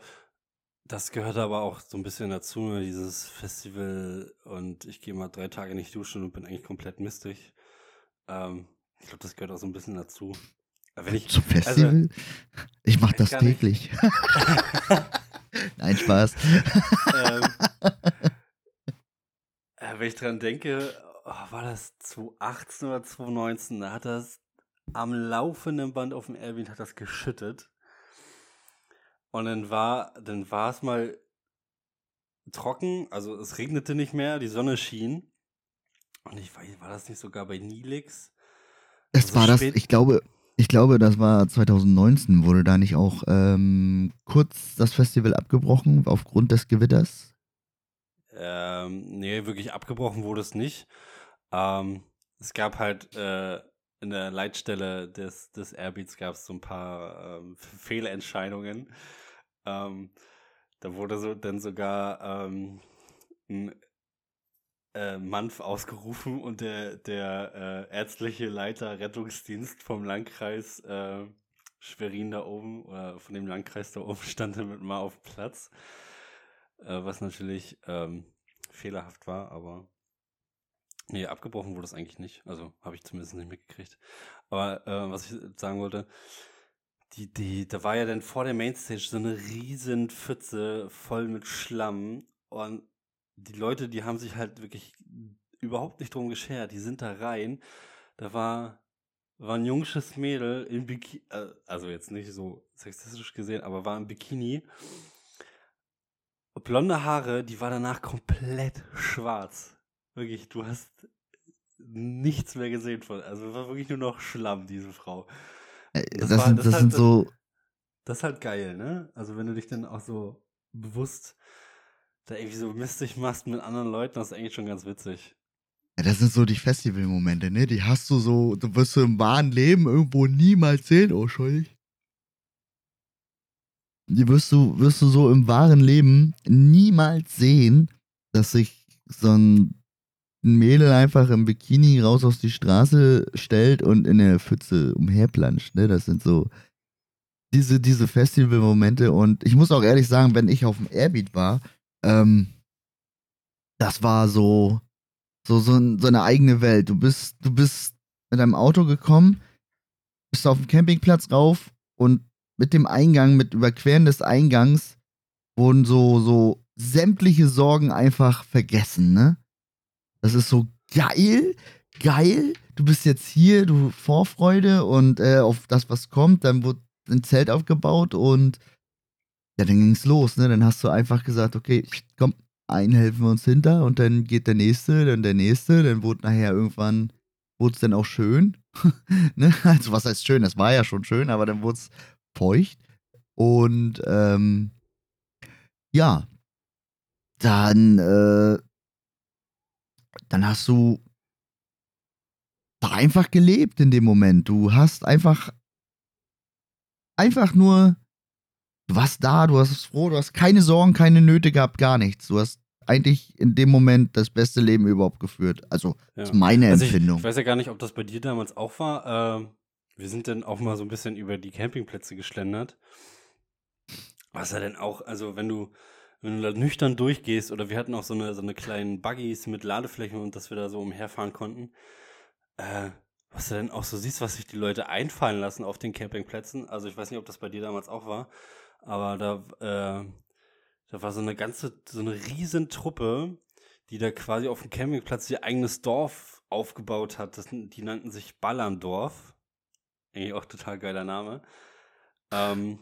das gehört aber auch so ein bisschen dazu, ne, dieses Festival und ich gehe mal drei Tage nicht duschen und bin eigentlich komplett mistig. Ähm, ich glaube, das gehört auch so ein bisschen dazu. wenn ich, Zum also Festival? Also, ich mache das täglich. Nein, Spaß. ähm, äh, wenn ich dran denke, oh, war das 2018 oder 2019, da hat das am laufenden Band auf dem Airbnb hat das geschüttet. Und dann war, dann war es mal trocken, also es regnete nicht mehr, die Sonne schien. Und ich weiß, war das nicht sogar bei Nilix? Es also war das, ich glaube, ich glaube, das war 2019, wurde da nicht auch ähm, kurz das Festival abgebrochen aufgrund des Gewitters? Ähm, nee, wirklich abgebrochen wurde es nicht. Ähm, es gab halt äh, in der Leitstelle des, des Airbeats gab es so ein paar ähm, Fehlentscheidungen. Ähm, da wurde so dann sogar ähm, ein äh, Manf ausgerufen und der, der äh, ärztliche Leiter Rettungsdienst vom Landkreis äh, Schwerin da oben oder von dem Landkreis da oben stand damit mal auf Platz. Äh, was natürlich ähm, fehlerhaft war, aber nee, abgebrochen wurde es eigentlich nicht. Also habe ich zumindest nicht mitgekriegt. Aber äh, was ich sagen wollte, die, die, da war ja dann vor der Mainstage so eine riesen Pfütze voll mit Schlamm und die Leute, die haben sich halt wirklich überhaupt nicht drum geschert. Die sind da rein. Da war, war ein junges Mädel in Bikini, äh, also jetzt nicht so sexistisch gesehen, aber war im Bikini. Blonde Haare, die war danach komplett schwarz. Wirklich, du hast nichts mehr gesehen von. Also war wirklich nur noch Schlamm, diese Frau. Äh, das, das, war, sind, das, das halt, sind so. Das ist halt geil, ne? Also wenn du dich dann auch so bewusst da irgendwie so mistig machst mit anderen Leuten, das ist eigentlich schon ganz witzig. Ja, das sind so die Festivalmomente, ne? Die hast du so, du wirst du im wahren Leben irgendwo niemals sehen, oh schuldig. Die wirst du, wirst du so im wahren Leben niemals sehen, dass sich so ein Mädel einfach im Bikini raus auf die Straße stellt und in der Pfütze umherplanscht, ne? Das sind so diese, diese Festivalmomente und ich muss auch ehrlich sagen, wenn ich auf dem Airbeat war, ähm, das war so, so, so, so eine eigene Welt. Du bist, du bist mit deinem Auto gekommen, bist auf dem Campingplatz rauf und mit dem Eingang, mit Überqueren des Eingangs wurden so, so sämtliche Sorgen einfach vergessen, ne? Das ist so geil, geil. Du bist jetzt hier, du Vorfreude und äh, auf das, was kommt, dann wurde ein Zelt aufgebaut und ja, dann ging es los, ne? Dann hast du einfach gesagt, okay, komm, einen helfen wir uns hinter und dann geht der nächste, dann der nächste, dann wurde nachher irgendwann, wurde es dann auch schön. ne? Also was heißt schön? Das war ja schon schön, aber dann wurde es feucht. Und ähm, ja, dann, äh, dann hast du einfach gelebt in dem Moment. Du hast einfach, einfach nur du warst da, du warst froh, du hast keine Sorgen, keine Nöte gehabt, gar nichts. Du hast eigentlich in dem Moment das beste Leben überhaupt geführt. Also, ja. das ist meine also Empfindung. Ich, ich, weiß ja gar nicht, ob das bei dir damals auch war. Äh, wir sind dann auch mal so ein bisschen über die Campingplätze geschlendert. Was ja denn auch, also wenn du, wenn du da nüchtern durchgehst, oder wir hatten auch so eine, so eine kleinen Buggies mit Ladeflächen und dass wir da so umherfahren konnten, äh, was du denn auch so siehst, was sich die Leute einfallen lassen auf den Campingplätzen. Also ich weiß nicht, ob das bei dir damals auch war, aber da, äh, da war so eine ganze, so eine riesen Truppe, die da quasi auf dem Campingplatz ihr eigenes Dorf aufgebaut hat. Das, die nannten sich Ballerndorf. Eigentlich auch total geiler Name. Ähm,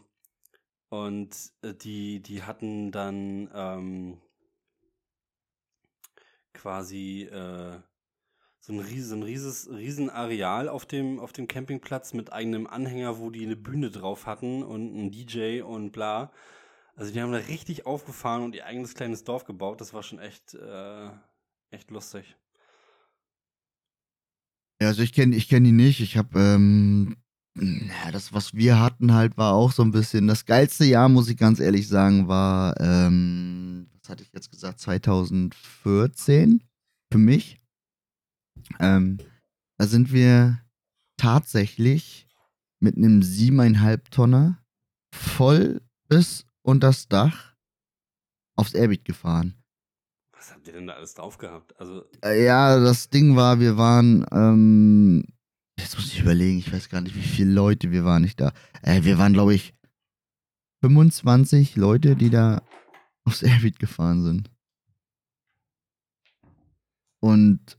und äh, die, die hatten dann ähm, quasi äh, so ein, riesen, rieses, riesen Areal auf dem, auf dem Campingplatz mit eigenem Anhänger, wo die eine Bühne drauf hatten und ein DJ und bla. Also die haben da richtig aufgefahren und ihr eigenes kleines Dorf gebaut. Das war schon echt, äh, echt lustig. Ja, also ich kenne ich kenn die nicht. Ich habe, ähm, ja, das, was wir hatten halt, war auch so ein bisschen, das geilste Jahr, muss ich ganz ehrlich sagen, war, ähm, was hatte ich jetzt gesagt, 2014 für mich. Ähm, da sind wir tatsächlich mit einem siebeneinhalb Tonner voll bis unter das Dach aufs Airbeat gefahren. Was habt ihr denn da alles drauf gehabt? Also äh, ja, das Ding war, wir waren, ähm, jetzt muss ich überlegen, ich weiß gar nicht, wie viele Leute wir waren nicht da. Äh, wir waren, glaube ich, 25 Leute, die da aufs Airbeat gefahren sind. Und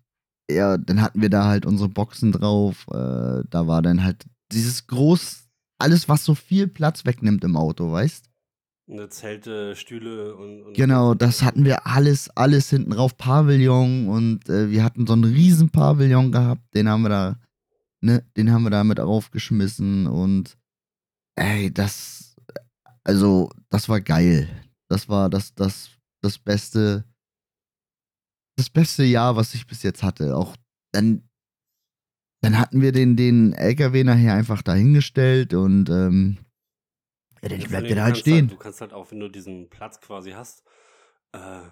ja, dann hatten wir da halt unsere Boxen drauf. Äh, da war dann halt dieses groß, alles, was so viel Platz wegnimmt im Auto, weißt? Eine Zelte, Stühle und, und Genau, das hatten wir alles, alles hinten drauf, Pavillon und äh, wir hatten so einen riesen Pavillon gehabt, den haben wir da, ne, den haben wir da mit aufgeschmissen und ey, das, also, das war geil. Das war das, das, das Beste, das beste Jahr, was ich bis jetzt hatte. Auch dann, dann hatten wir den, den LKW nachher einfach dahingestellt und ähm, ja, dann bleibt der da halt stehen. Halt, du kannst halt auch, wenn du diesen Platz quasi hast, äh,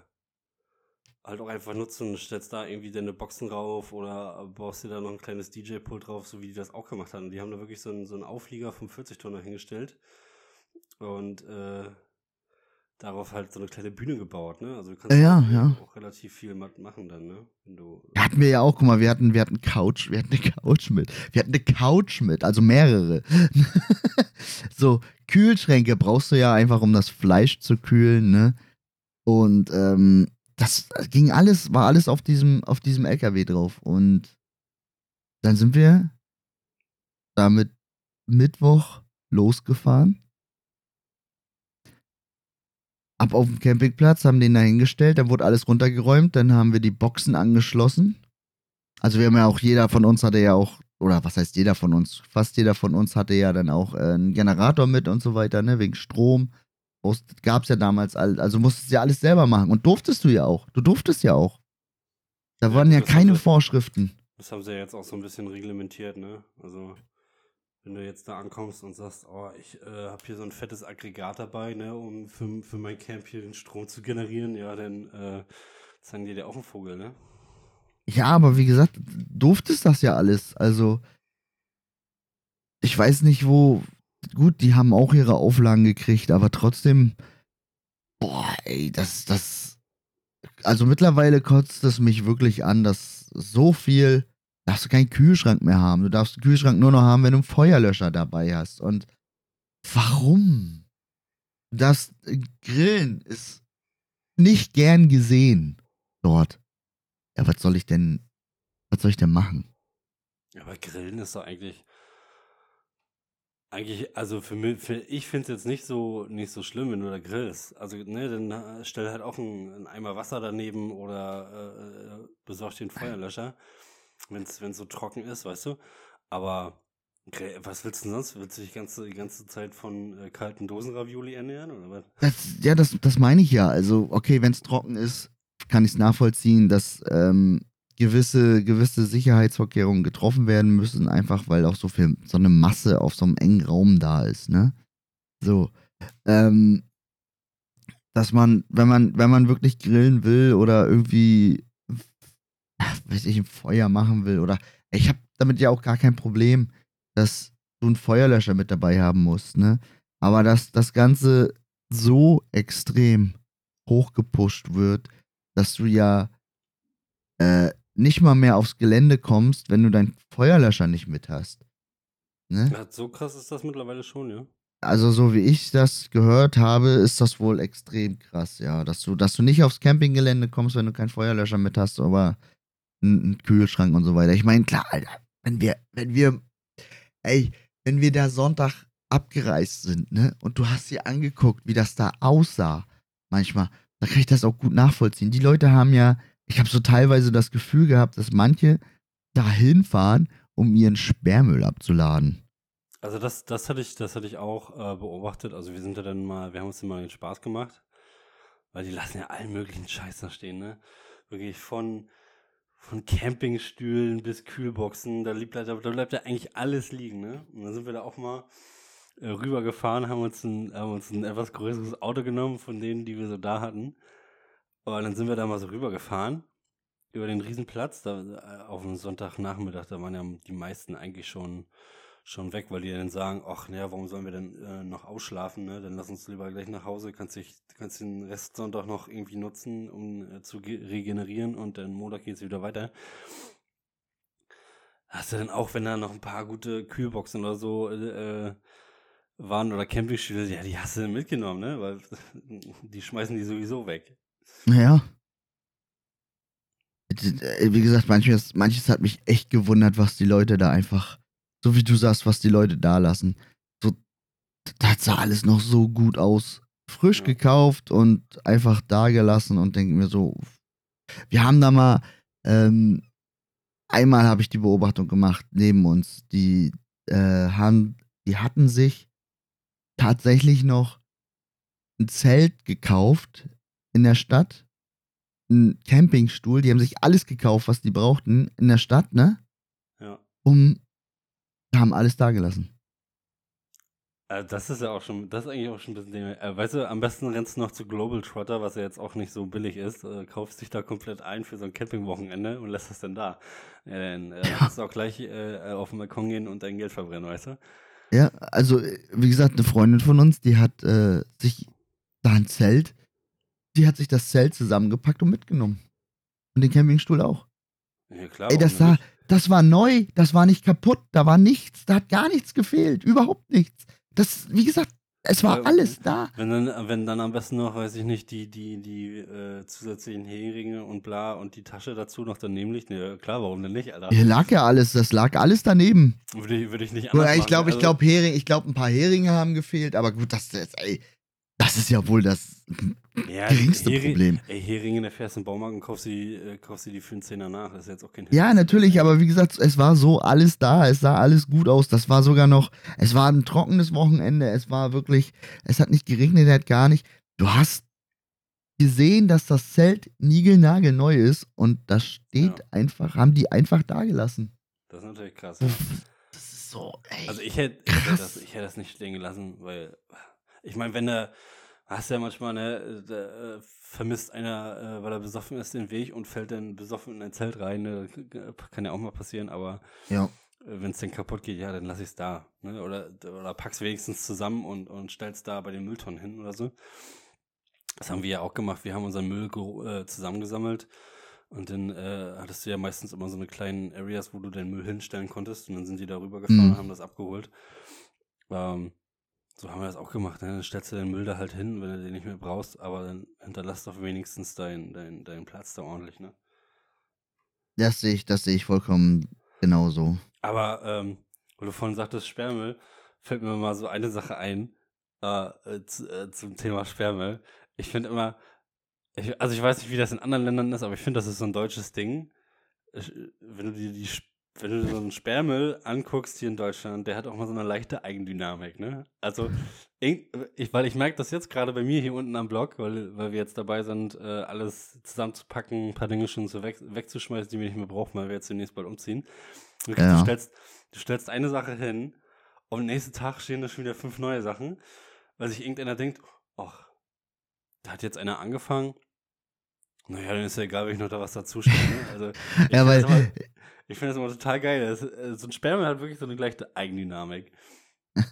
halt auch einfach nutzen stellst da irgendwie deine Boxen rauf oder baust dir da noch ein kleines DJ-Pult drauf, so wie die das auch gemacht haben. Die haben da wirklich so einen, so einen Auflieger vom 40-Tonner hingestellt und äh, darauf halt so eine kleine Bühne gebaut, ne? Also du kannst Ja, auch, ja. auch relativ viel ma- machen dann, ne? Wenn du, Hatten wir ja auch, guck mal, wir hatten, wir hatten Couch, wir hatten eine Couch mit. Wir hatten eine Couch mit, also mehrere. so, Kühlschränke brauchst du ja einfach, um das Fleisch zu kühlen, ne? Und ähm, das ging alles, war alles auf diesem, auf diesem LKW drauf. Und dann sind wir damit Mittwoch losgefahren. Ab auf dem Campingplatz, haben den da hingestellt, dann wurde alles runtergeräumt, dann haben wir die Boxen angeschlossen. Also wir haben ja auch, jeder von uns hatte ja auch, oder was heißt jeder von uns? Fast jeder von uns hatte ja dann auch äh, einen Generator mit und so weiter, ne, wegen Strom. Gab es ja damals, also musstest du ja alles selber machen. Und durftest du ja auch. Du durftest ja auch. Da Ja, waren ja keine sie- Vorschriften. das haben sie ja jetzt auch so ein bisschen reglementiert, ne? Also, wenn du jetzt da ankommst und sagst, oh, ich äh, habe hier so ein fettes Aggregat dabei, ne, um für, für mein Camp hier den Strom zu generieren, ja, dann äh, zeigen die dir auch einen Vogel, ne? Ja, aber wie gesagt, du durftest das ja alles. Also, ich weiß nicht, wo. Gut, die haben auch ihre Auflagen gekriegt, aber trotzdem. Boah, ey, das, das. Also mittlerweile kotzt es mich wirklich an, dass so viel. Darfst du keinen Kühlschrank mehr haben. Du darfst den Kühlschrank nur noch haben, wenn du einen Feuerlöscher dabei hast. Und warum? Das Grillen ist nicht gern gesehen dort. Ja, was soll ich denn, was soll ich denn machen? Aber Grillen ist doch eigentlich. Eigentlich, also für mich, für, ich finde es jetzt nicht so, nicht so schlimm, wenn du da grillst. Also, ne, dann äh, stell halt auch einen, einen Eimer Wasser daneben oder äh, äh, besorg einen Feuerlöscher, wenn es so trocken ist, weißt du. Aber was willst du denn sonst? Willst du dich ganze, die ganze Zeit von äh, kalten Dosenravioli ernähren oder was? Das, ja, das, das meine ich ja. Also, okay, wenn es trocken ist, kann ich es nachvollziehen, dass ähm, gewisse, gewisse Sicherheitsvorkehrungen getroffen werden müssen, einfach weil auch so viel, so eine Masse auf so einem engen Raum da ist, ne? So. Ähm, dass man, wenn man, wenn man wirklich grillen will oder irgendwie, weiß ich, ein Feuer machen will oder ich habe damit ja auch gar kein Problem, dass du einen Feuerlöscher mit dabei haben musst, ne? Aber dass das Ganze so extrem hochgepusht wird, dass du ja äh, nicht mal mehr aufs Gelände kommst, wenn du deinen Feuerlöscher nicht mit hast. Ne? Ja, so krass ist das mittlerweile schon, ja. Also so wie ich das gehört habe, ist das wohl extrem krass, ja. Dass du, dass du nicht aufs Campinggelände kommst, wenn du keinen Feuerlöscher mit hast, aber einen, Kühlschrank und so weiter. Ich meine, klar, Alter, wenn wir, wenn wir, ey, wenn wir da Sonntag abgereist sind, ne, und du hast dir angeguckt, wie das da aussah, manchmal, da kann ich das auch gut nachvollziehen. Die Leute haben ja, ich habe so teilweise das Gefühl gehabt, dass manche dahin fahren, um ihren Sperrmüll abzuladen. Also das, das hatte ich, das hatte ich auch äh, beobachtet. Also wir sind ja dann mal, wir haben uns dann mal den Spaß gemacht, weil die lassen ja allen möglichen Scheiß da stehen, ne? Wirklich von, von Campingstühlen bis Kühlboxen, da, liegt, da, da bleibt ja eigentlich alles liegen, ne? Und dann sind wir da auch mal äh, rübergefahren, haben uns, ein, haben uns ein etwas größeres Auto genommen von denen, die wir so da hatten. Und dann sind wir da mal so rübergefahren über den Riesenplatz, da äh, auf dem Sonntagnachmittag, da waren ja die meisten eigentlich schon schon weg, weil die dann sagen, ach naja, warum sollen wir denn äh, noch ausschlafen, ne? Dann lass uns lieber gleich nach Hause, kannst dich, kannst den Rest Sonntag noch irgendwie nutzen, um äh, zu ge- regenerieren und dann Montag geht's wieder weiter. Hast du dann auch, wenn da noch ein paar gute Kühlboxen oder so äh, waren oder Campingstühle, ja, die hast du mitgenommen, ne? Weil die schmeißen die sowieso weg. Ja. Äh, Wie gesagt, manches, manches hat mich echt gewundert, was die Leute da einfach, so wie du sagst, was die Leute da lassen. So, das sah alles noch so gut aus. Frisch Ja. gekauft und einfach da gelassen und denke mir so, wir haben da mal, ähm, einmal habe ich die Beobachtung gemacht, neben uns, die äh, haben, die hatten sich tatsächlich noch ein Zelt gekauft in der Stadt, einen Campingstuhl, die haben sich alles gekauft, was die brauchten in der Stadt, ne? Ja. Um, haben alles da gelassen. Äh, das ist ja auch schon, das ist eigentlich auch schon ein bisschen, äh, weißt du, am besten rennst du noch zu Global Trotter, was ja jetzt auch nicht so billig ist, äh, kaufst dich da komplett ein für so ein Campingwochenende und lässt das dann da. Ja, dann äh, Ja. kannst du auch gleich äh, auf den Balkon gehen und dein Geld verbrennen, weißt du? Ja, also, wie gesagt, eine Freundin von uns, die hat sich da ein Zelt. Die hat sich das Zelt zusammengepackt und mitgenommen. Und den Campingstuhl auch. Ja, klar. Ey, das nicht? das war neu, das war nicht kaputt, da war nichts, da hat gar nichts gefehlt, überhaupt nichts. Das, wie gesagt, es war Ja, alles da. Wenn dann, wenn dann am besten noch, weiß ich nicht, die, die, die äh, zusätzlichen Heringe und bla und die Tasche dazu noch daneben liegt, ne, klar, warum denn nicht, Alter? Hier lag ja alles, das lag alles daneben. Würde ich, würde ich nicht anders ich glaube, ich Also, glaube, Hering, ich glaube, ein paar Heringe haben gefehlt, aber gut, das, das, ey, das ist ja wohl das ja, geringste Hering- Problem. Ey, Heringe, da fährst du in den Baumarkt und kaufst die, äh, kaufst die, für einen Zehner nach. Das ist jetzt auch kein Ja, natürlich, aber wie gesagt, es war so alles da, es sah alles gut aus. Das war sogar noch, es war ein trockenes Wochenende, es war wirklich, es hat nicht geregnet, er hat gar nicht. Du hast gesehen, dass das Zelt niegelnagelneu ist und das steht Ja. einfach, haben die einfach da gelassen. Das ist natürlich krass. Ja. Das ist so, ey. Also ich hätte, ich hätte, das, ich hätte das nicht stehen gelassen, weil ich meine, wenn der hast ja manchmal, ne, da, äh, vermisst einer, äh, weil er besoffen ist, den Weg und fällt dann besoffen in ein Zelt rein. Ne? Kann ja auch mal passieren, aber ja. wenn es dann kaputt geht, ja, dann lass ich es da. Ne? Oder, oder pack's wenigstens zusammen und, und stell's da bei den Mülltonnen hin oder so. Das haben wir ja auch gemacht. Wir haben unseren Müll äh, zusammengesammelt. Und dann äh, hattest du ja meistens immer so eine kleinen Areas, wo du deinen Müll hinstellen konntest. Und dann sind die da rübergefahren Mhm. und haben das abgeholt. Ähm, so haben wir das auch gemacht. Ne? Dann stellst du den Müll da halt hin, wenn du den nicht mehr brauchst. Aber dann hinterlass doch wenigstens deinen dein, dein Platz da ordentlich. Ne? Das sehe ich, das sehe ich vollkommen genauso. Aber, ähm, wo du vorhin sagtest, Sperrmüll, fällt mir mal so eine Sache ein, äh, äh, zu, äh, zum Thema Sperrmüll. Ich finde immer, ich, also ich weiß nicht, wie das in anderen Ländern ist, aber ich finde, das ist so ein deutsches Ding. Ich, wenn du dir die, wenn du so einen Sperrmüll anguckst hier in Deutschland, der hat auch mal so eine leichte Eigendynamik, ne? Also, ich, weil ich merke das jetzt gerade bei mir hier unten am Blog, weil, weil wir jetzt dabei sind, äh, alles zusammenzupacken, ein paar Dinge schon so weg, wegzuschmeißen, die wir nicht mehr brauchen, weil wir jetzt demnächst bald umziehen. Wirklich, Ja. du, stellst, du stellst eine Sache hin und am nächsten Tag stehen da schon wieder fünf neue Sachen, weil sich irgendeiner denkt, ach, da hat jetzt einer angefangen. Naja, dann ist ja egal, wenn ich noch da was dazu stelle. Ne? Also, Ja, weil- ich find das immer total geil. Das, äh, so ein Sperrmüll hat wirklich so eine gleiche Eigendynamik.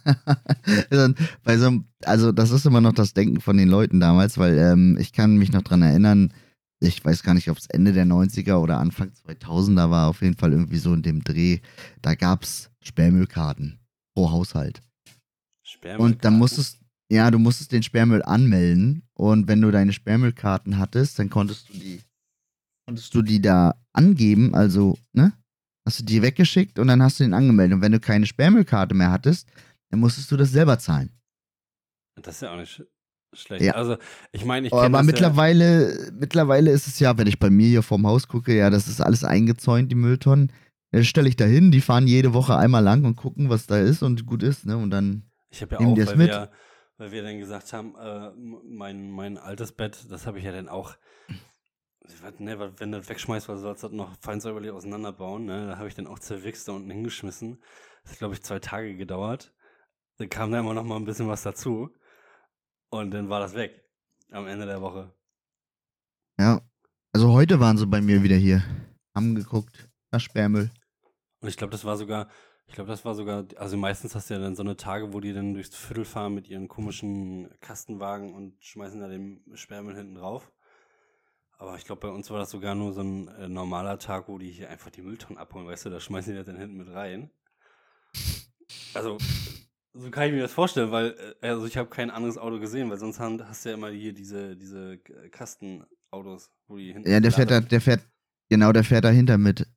Also, also das ist immer noch das Denken von den Leuten damals, weil ähm, ich kann mich noch dran erinnern, ich weiß gar nicht, ob es Ende der 90er oder Anfang 2000er war, auf jeden Fall irgendwie so in dem Dreh, da gab es Sperrmüllkarten pro Haushalt. Und dann musstest, ja, du musstest den Sperrmüll anmelden und wenn du deine Sperrmüllkarten hattest, dann konntest du die, konntest du die da angeben, also, ne? Hast du die weggeschickt und dann hast du den angemeldet. Und wenn du keine Sperrmüllkarte mehr hattest, dann musstest du das selber zahlen. Das ist ja auch nicht sch schlecht. Ja. Also, ich meine, ich Aber mittlerweile, mittlerweile ist es ja, wenn ich bei mir hier vorm Haus gucke, ja, das ist alles eingezäunt, die Mülltonnen. Das stelle ich da hin, die fahren jede Woche einmal lang und gucken, was da ist und gut ist, ne? Und dann, ja, ich habe ja nehmen auch, die weil mit. wir, weil wir dann gesagt haben, äh, mein, mein altes Bett, das habe ich ja dann auch, was, ne, was- wenn du das wegschmeißt, du sollst das noch fein säuberlich auseinanderbauen, ne, da habe ich dann auch zerwichst da unten hingeschmissen. Das hat, glaube ich, zwei Tage gedauert. Dann kam da immer noch mal ein bisschen was dazu. Und dann war das weg. Am Ende der Woche. ja. Also heute waren sie bei mir wieder hier. Haben geguckt, nach Sperrmüll. Und ich glaube, das war sogar, ich glaube, das war sogar, also meistens hast du ja dann so eine Tage, wo die dann durchs Viertel fahren mit ihren komischen Kastenwagen und schmeißen da den Sperrmüll hinten drauf. Aber ich glaube, bei uns war das sogar nur so ein äh, normaler Tag, wo die hier einfach die Mülltonnen abholen, weißt du, da schmeißen die das dann hinten mit rein. Also, so kann ich mir das vorstellen, weil, äh, also ich habe kein anderes Auto gesehen, weil sonst haben, hast du ja immer hier diese, diese äh, Kastenautos, wo die hinten. Ja, der fährt da, der fährt, genau, der fährt dahinter mit.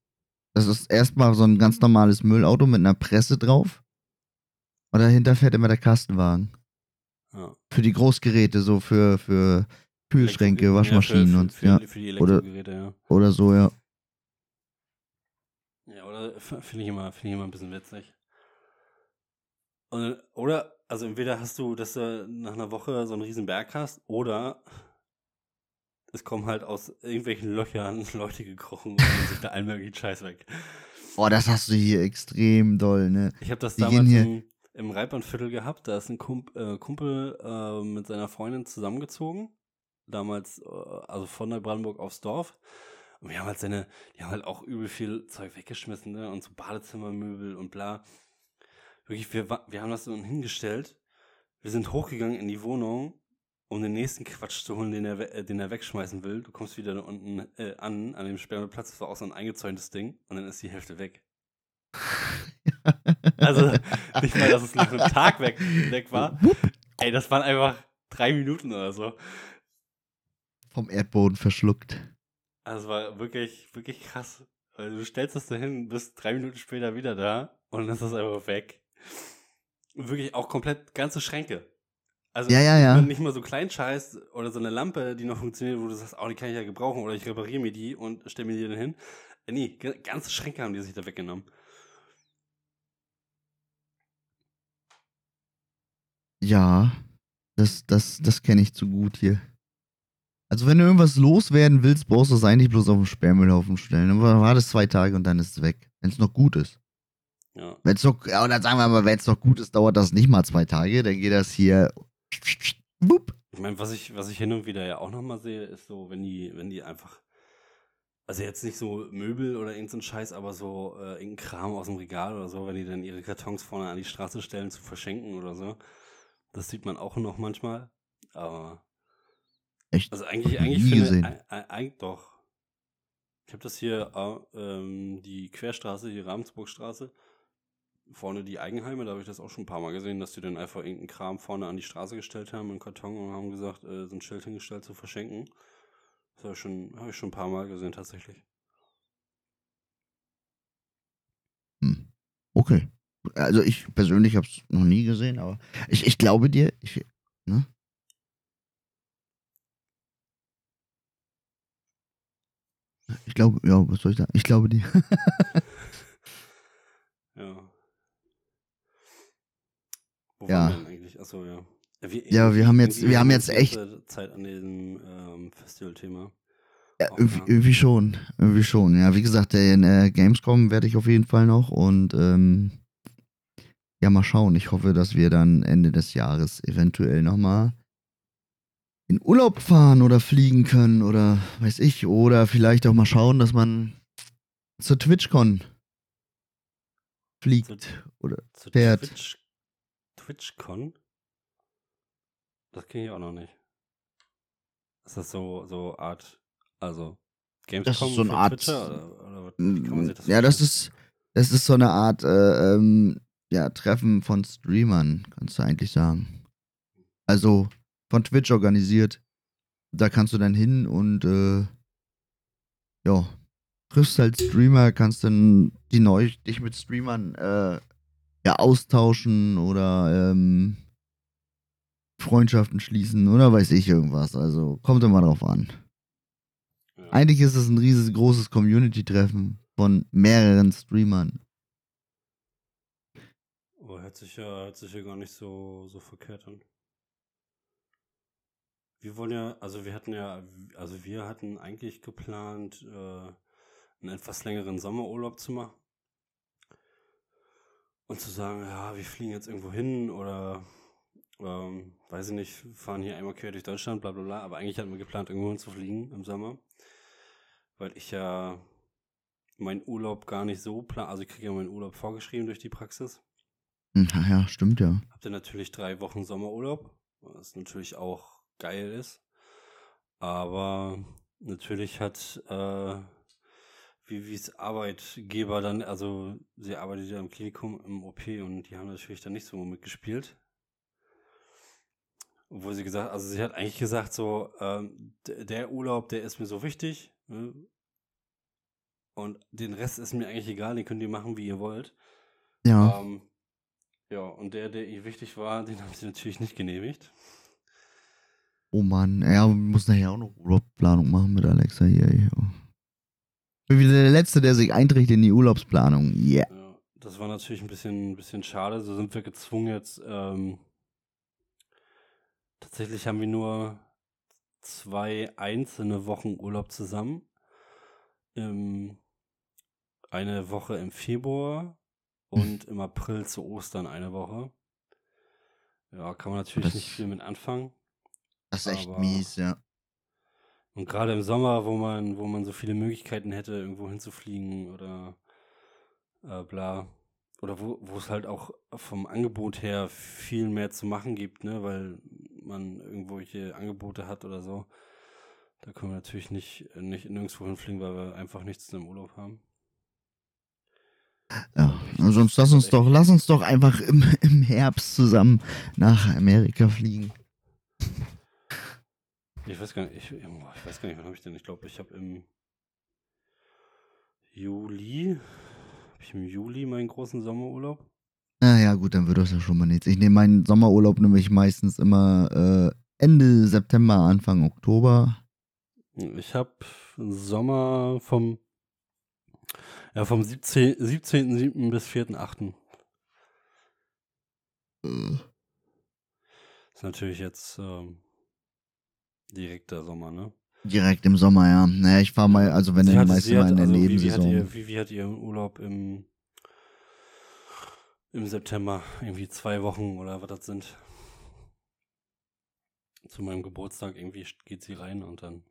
Das ist erstmal so ein ganz normales Müllauto mit einer Presse drauf. Und dahinter fährt immer der Kastenwagen. Ja. Für die Großgeräte, so für, für Kühlschränke, Elektro- Waschmaschinen ja, für, und für, ja. Für, die Oder- ja. Oder so, ja. Ja, oder finde ich, immer- finde ich immer ein bisschen witzig. Und, oder, also entweder hast du, dass du nach einer Woche so einen riesen Berg hast, oder es kommen halt aus irgendwelchen Löchern Leute gekrochen und nehmen sich da allen möglichen Scheiß weg. Boah, das hast du hier extrem doll, ne? Ich habe das Die damals im, im Reipernviertel gehabt. Da ist ein Kump, äh, Kumpel äh, mit seiner Freundin zusammengezogen. Damals, äh, also von Neubrandenburg aufs Dorf. Und wir haben halt seine, die haben halt auch übel viel Zeug weggeschmissen, ne? Und so Badezimmermöbel und bla. Wirklich, wir, wir haben das so hingestellt. Wir sind hochgegangen in die Wohnung um den nächsten Quatsch zu holen, den er, äh, den er wegschmeißen will. Du kommst wieder da unten äh, an, an dem Sperrmüllplatz, das war auch so ein eingezäuntes Ding und dann ist die Hälfte weg. also nicht mal, dass es nach einem Tag weg, weg war. Ey, das waren einfach drei Minuten oder so. Vom Erdboden verschluckt. Also war wirklich, wirklich krass. Du stellst das da hin, bist drei Minuten später wieder da und dann ist das einfach weg. Und wirklich auch komplett ganze Schränke. Also Ja, ja, ja. nicht mal so klein Scheiß oder so eine Lampe, die noch funktioniert, wo du sagst, oh, die kann ich ja gebrauchen oder ich repariere mir die und stelle mir die dann hin. Äh, nee, ga- ganze Schränke haben die sich da weggenommen. Ja, das, das, das kenne ich zu gut hier. Also wenn du irgendwas loswerden willst, brauchst du es eigentlich bloß auf den Sperrmüllhaufen stellen. Dann war das zwei Tage und dann ist es weg. Wenn es noch gut ist. Ja. Wenn es noch, ja, oder sagen wir mal, wenn es noch gut ist, dauert das nicht mal zwei Tage. Dann geht das hier. Wupp. Ich meine, was ich, was ich hin und wieder ja auch nochmal sehe, ist so, wenn die, wenn die einfach, also jetzt nicht so Möbel oder irgendein so ein Scheiß, aber so äh, irgendein Kram aus dem Regal oder so, wenn die dann ihre Kartons vorne an die Straße stellen zu verschenken oder so. Das sieht man auch noch manchmal. Aber Echt? also eigentlich, eigentlich nie gesehen. ei- ei- eigentlich doch. Ich habe das hier, äh, die Querstraße, die Ravensburgstraße, vorne die Eigenheime, da habe ich das auch schon ein paar Mal gesehen, dass die dann einfach irgendeinen Kram vorne an die Straße gestellt haben, einen Karton und haben gesagt, äh, so ein Schild hingestellt zu verschenken. Das habe ich, schon, hab ich schon ein paar Mal gesehen, tatsächlich. Hm. Okay. Also ich persönlich habe es noch nie gesehen, aber ich, ich glaube dir, ich, ne? Ich glaube, ja, was soll ich sagen? Ich glaube dir. Ja. Wo Ja. waren wir denn eigentlich? Achso, ja. Wir, Ja, wir haben jetzt- wir haben jetzt echt- die Zeit an diesem ähm, Festival-Thema. Ja, irgendwie, ja. irgendwie schon. Irgendwie schon. Ja, wie gesagt, den äh, Gamescom werde ich auf jeden Fall noch und ähm, ja, mal schauen. Ich hoffe, dass wir dann Ende des Jahres eventuell nochmal in Urlaub fahren oder fliegen können oder weiß ich. Oder vielleicht auch mal schauen, dass man zur TwitchCon fliegt. Oder Zu Pferd. Twitch, TwitchCon? Das kenne ich auch noch nicht. Ist das so, so Art, also Gamescom Das ist so eine Art- Twitcher? Oder, oder das ja, das ist, das ist so eine Art äh, ähm, ja, Treffen von Streamern, kannst du eigentlich sagen. Also von Twitch organisiert. Da kannst du dann hin und äh, ja, triffst halt Streamer, kannst dann die neu dich mit Streamern äh, ja austauschen oder ähm, Freundschaften schließen oder weiß ich irgendwas. Also kommt immer drauf an. Ja. Eigentlich ist es ein riesengroßes Community-Treffen von mehreren Streamern. Aber hört sich ja, hört sich ja gar nicht so, so verkehrt an. Wir wollen ja, also wir hatten ja, also wir hatten eigentlich geplant, äh, einen etwas längeren Sommerurlaub zu machen. Und zu sagen, ja, wir fliegen jetzt irgendwo hin oder, ähm, weiß ich nicht, fahren hier einmal quer durch Deutschland, bla bla bla. Aber eigentlich hatten wir geplant, irgendwo hin zu fliegen im Sommer. Weil ich ja meinen Urlaub gar nicht so plan, also ich kriege ja meinen Urlaub vorgeschrieben durch die Praxis. Hm, Ja, ja, stimmt ja. Habt ihr natürlich drei Wochen Sommerurlaub, was natürlich auch geil ist. Aber natürlich hat äh, wie wie es Arbeitgeber dann, also sie arbeitet ja im Klinikum im OP und die haben natürlich dann nicht so mitgespielt. Obwohl sie gesagt, also sie hat eigentlich gesagt, so, ähm, der Urlaub, der ist mir so wichtig. Ne? Und den Rest ist mir eigentlich egal, den könnt ihr machen, wie ihr wollt. Ja. Ähm, ja, und der, der ihr wichtig war, den haben sie natürlich nicht genehmigt. Oh Mann, ja, wir müssen nachher auch noch Urlaubsplanung machen mit Alexa hier. Ich bin wieder der Letzte, der sich einträgt in die Urlaubsplanung. Yeah. Ja, das war natürlich ein bisschen, ein bisschen schade. So sind wir gezwungen jetzt. Ähm, tatsächlich haben wir nur zwei einzelne Wochen Urlaub zusammen. Ähm, eine Woche im Februar und im April zu Ostern eine Woche. Ja, kann man natürlich Das- nicht viel mit anfangen. Das ist echt Aber- mies, ja. Und gerade im Sommer, wo man, wo man so viele Möglichkeiten hätte, irgendwo hinzufliegen oder äh, bla. Oder wo, wo es halt auch vom Angebot her viel mehr zu machen gibt, ne? Weil man irgendwelche Angebote hat oder so. Da können wir natürlich nicht, nicht nirgendwo hinfliegen, weil wir einfach nichts im Urlaub haben. Ja, sonst lass uns doch, lass uns doch einfach im, im Herbst zusammen nach Amerika fliegen. Ich weiß gar nicht, ich, ich weiß gar nicht, wann habe ich denn? Ich glaube, ich habe im Juli, habe ich im Juli meinen großen Sommerurlaub. Na ja, gut, dann wird das ja schon mal nichts. Ich nehme meinen Sommerurlaub nämlich meistens immer äh, Ende September, Anfang Oktober. Ich habe Sommer vom, ja, vom 17.7. 17 bis 4.8. Äh. Ist natürlich jetzt ähm, direkter Sommer, ne? Direkt im Sommer, ja. Naja, ich fahre mal, also wenn dann meistens mal in der also Nebensaison. Wie, wie, hat ihr, wie, wie hat ihr Urlaub im, im September? Irgendwie zwei Wochen oder was das sind? Zu meinem Geburtstag irgendwie geht sie rein und dann.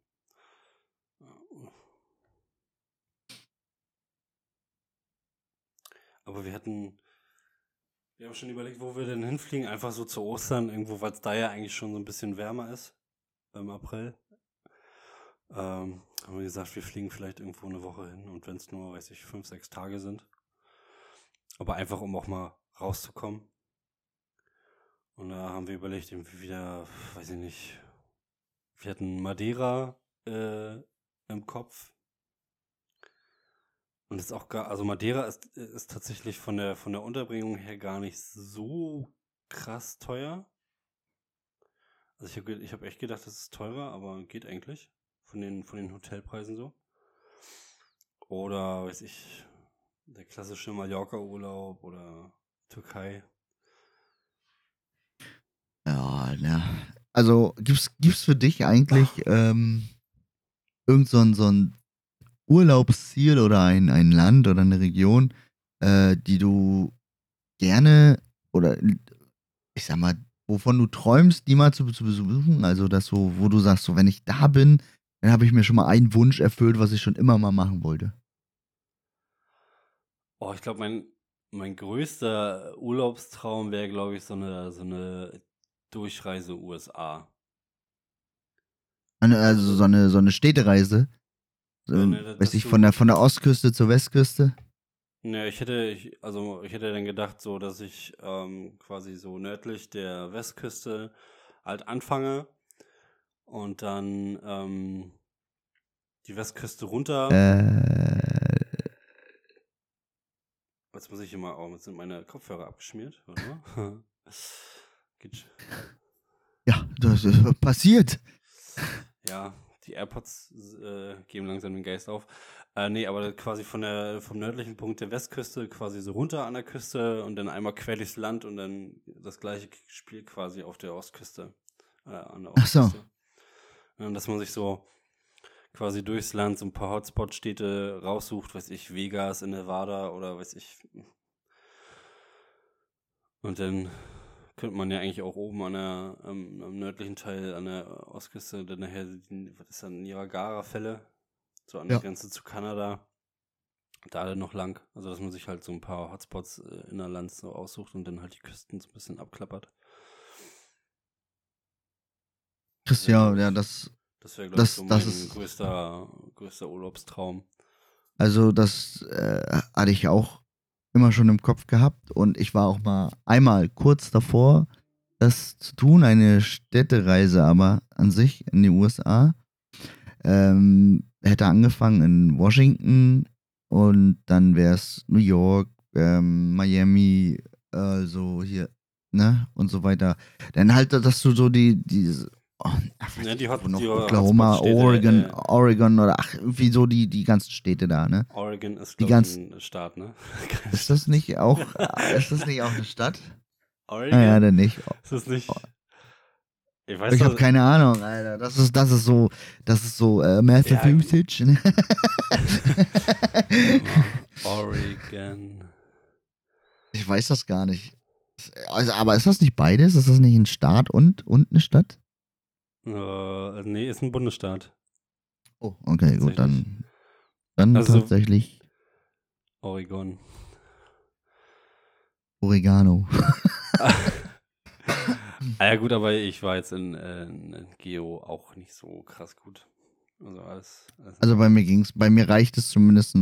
Aber wir hatten, wir haben schon überlegt, wo wir denn hinfliegen. Einfach so zu Ostern, irgendwo, weil es da ja eigentlich schon so ein bisschen wärmer ist im April. Ähm, haben wir gesagt, wir fliegen vielleicht irgendwo eine Woche hin und wenn es nur, weiß ich, fünf, sechs Tage sind. Aber einfach, um auch mal rauszukommen. Und da haben wir überlegt, irgendwie wieder, weiß ich nicht, wir hatten Madeira äh, im Kopf. Und ist auch gar, also Madeira ist, ist tatsächlich von der, von der Unterbringung her gar nicht so krass teuer. Also ich habe ich hab echt gedacht, das ist teurer, aber geht eigentlich von den, von den Hotelpreisen so. Oder, weiß ich, der klassische Mallorca-Urlaub oder Türkei. Ja, ne. Also gibt's, gibt's für dich eigentlich ähm, irgend so ein, so ein Urlaubsziel oder ein, ein Land oder eine Region, äh, die du gerne oder ich sag mal, wovon du träumst, die mal zu, zu besuchen? Also das so, wo du sagst, so wenn ich da bin, dann habe ich mir schon mal einen Wunsch erfüllt, was ich schon immer mal machen wollte. Oh, ich glaube, mein, mein größter Urlaubstraum wäre, glaube ich, so eine, so eine Durchreise USA. Also so eine, so eine Städtereise. So, ja, ne, weiß ich, von der, von der Ostküste zur Westküste? Ne, ich hätte, ich, also ich hätte dann gedacht, so, dass ich ähm, quasi so nördlich der Westküste halt anfange und dann ähm, die Westküste runter. Äh. Jetzt muss ich immer, oh, jetzt sind meine Kopfhörer abgeschmiert. Geht. Ja, das ist passiert. Ja, die AirPods äh, geben langsam den Geist auf. Äh, nee, aber quasi von der, vom nördlichen Punkt der Westküste quasi so runter an der Küste und dann einmal quer durchs Land und dann das gleiche Spiel quasi auf der Ostküste. Äh, an der Ostküste. Ach so. Und dass man sich so quasi durchs Land so ein paar Hotspot-Städte raussucht, weiß ich, Vegas in Nevada oder weiß ich. Und dann könnte man ja eigentlich auch oben an der, am, am nördlichen Teil an der Ostküste dann nachher, was ist dann, Niagara-Fälle, so an ja. der Grenze zu Kanada, da dann noch lang. Also, dass man sich halt so ein paar Hotspots äh, innerlands so aussucht und dann halt die Küsten so ein bisschen abklappert. Christian, ja, das. Das wäre, glaube ich, so mein ist, größter, größter Urlaubstraum. Also, das äh, hatte ich auch immer schon im Kopf gehabt und ich war auch mal einmal kurz davor, das zu tun, eine Städtereise aber an sich in die USA. Ähm, hätte angefangen in Washington und dann wäre es New York, ähm, Miami, also hier, ne, und so weiter. Dann halt, dass du so die, diese Oh, ach, ja, die hat, noch die Oklahoma, Oregon, äh, Oregon oder ach, irgendwie so die, die ganzen Städte da, ne? Oregon ist die ganz, ein Staat, ne? ist das nicht auch, ist das nicht auch eine Stadt? Oregon? Naja, dann nicht. Ist das nicht? Ich, weiß, ich habe keine Ahnung, Alter. Das ist, das ist so, das ist so äh, Massachusetts. Ja. Ne? Oregon. Ich weiß das gar nicht. Also, aber ist das nicht beides? Ist das nicht ein Staat und, und eine Stadt? Äh, nee, ist ein Bundesstaat. Oh, okay, gut, dann, dann also, tatsächlich. Oregon. Oregano. Ah ja gut, aber ich war jetzt in, äh, in Geo auch nicht so krass gut. Also alles. alles Also bei mir ging's, bei mir reicht es zumindest,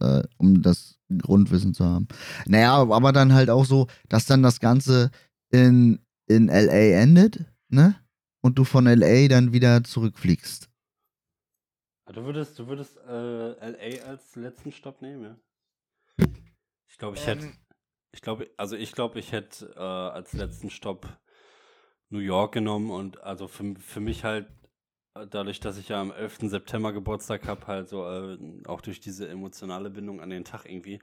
äh, um das Grundwissen zu haben. Naja, aber dann halt auch so, dass dann das Ganze in, in LA endet, ne? Und du von LA dann wieder zurückfliegst. Ah, Du würdest, du würdest äh, LA als letzten Stopp nehmen, ja? Ich glaube, ich hätte, Ähm, ich glaube, also ich glaube, ich hätte äh, als letzten Stopp New York genommen und also für, für mich halt, äh, dadurch, dass ich ja am 11. September Geburtstag habe, halt so äh, auch durch diese emotionale Bindung an den Tag irgendwie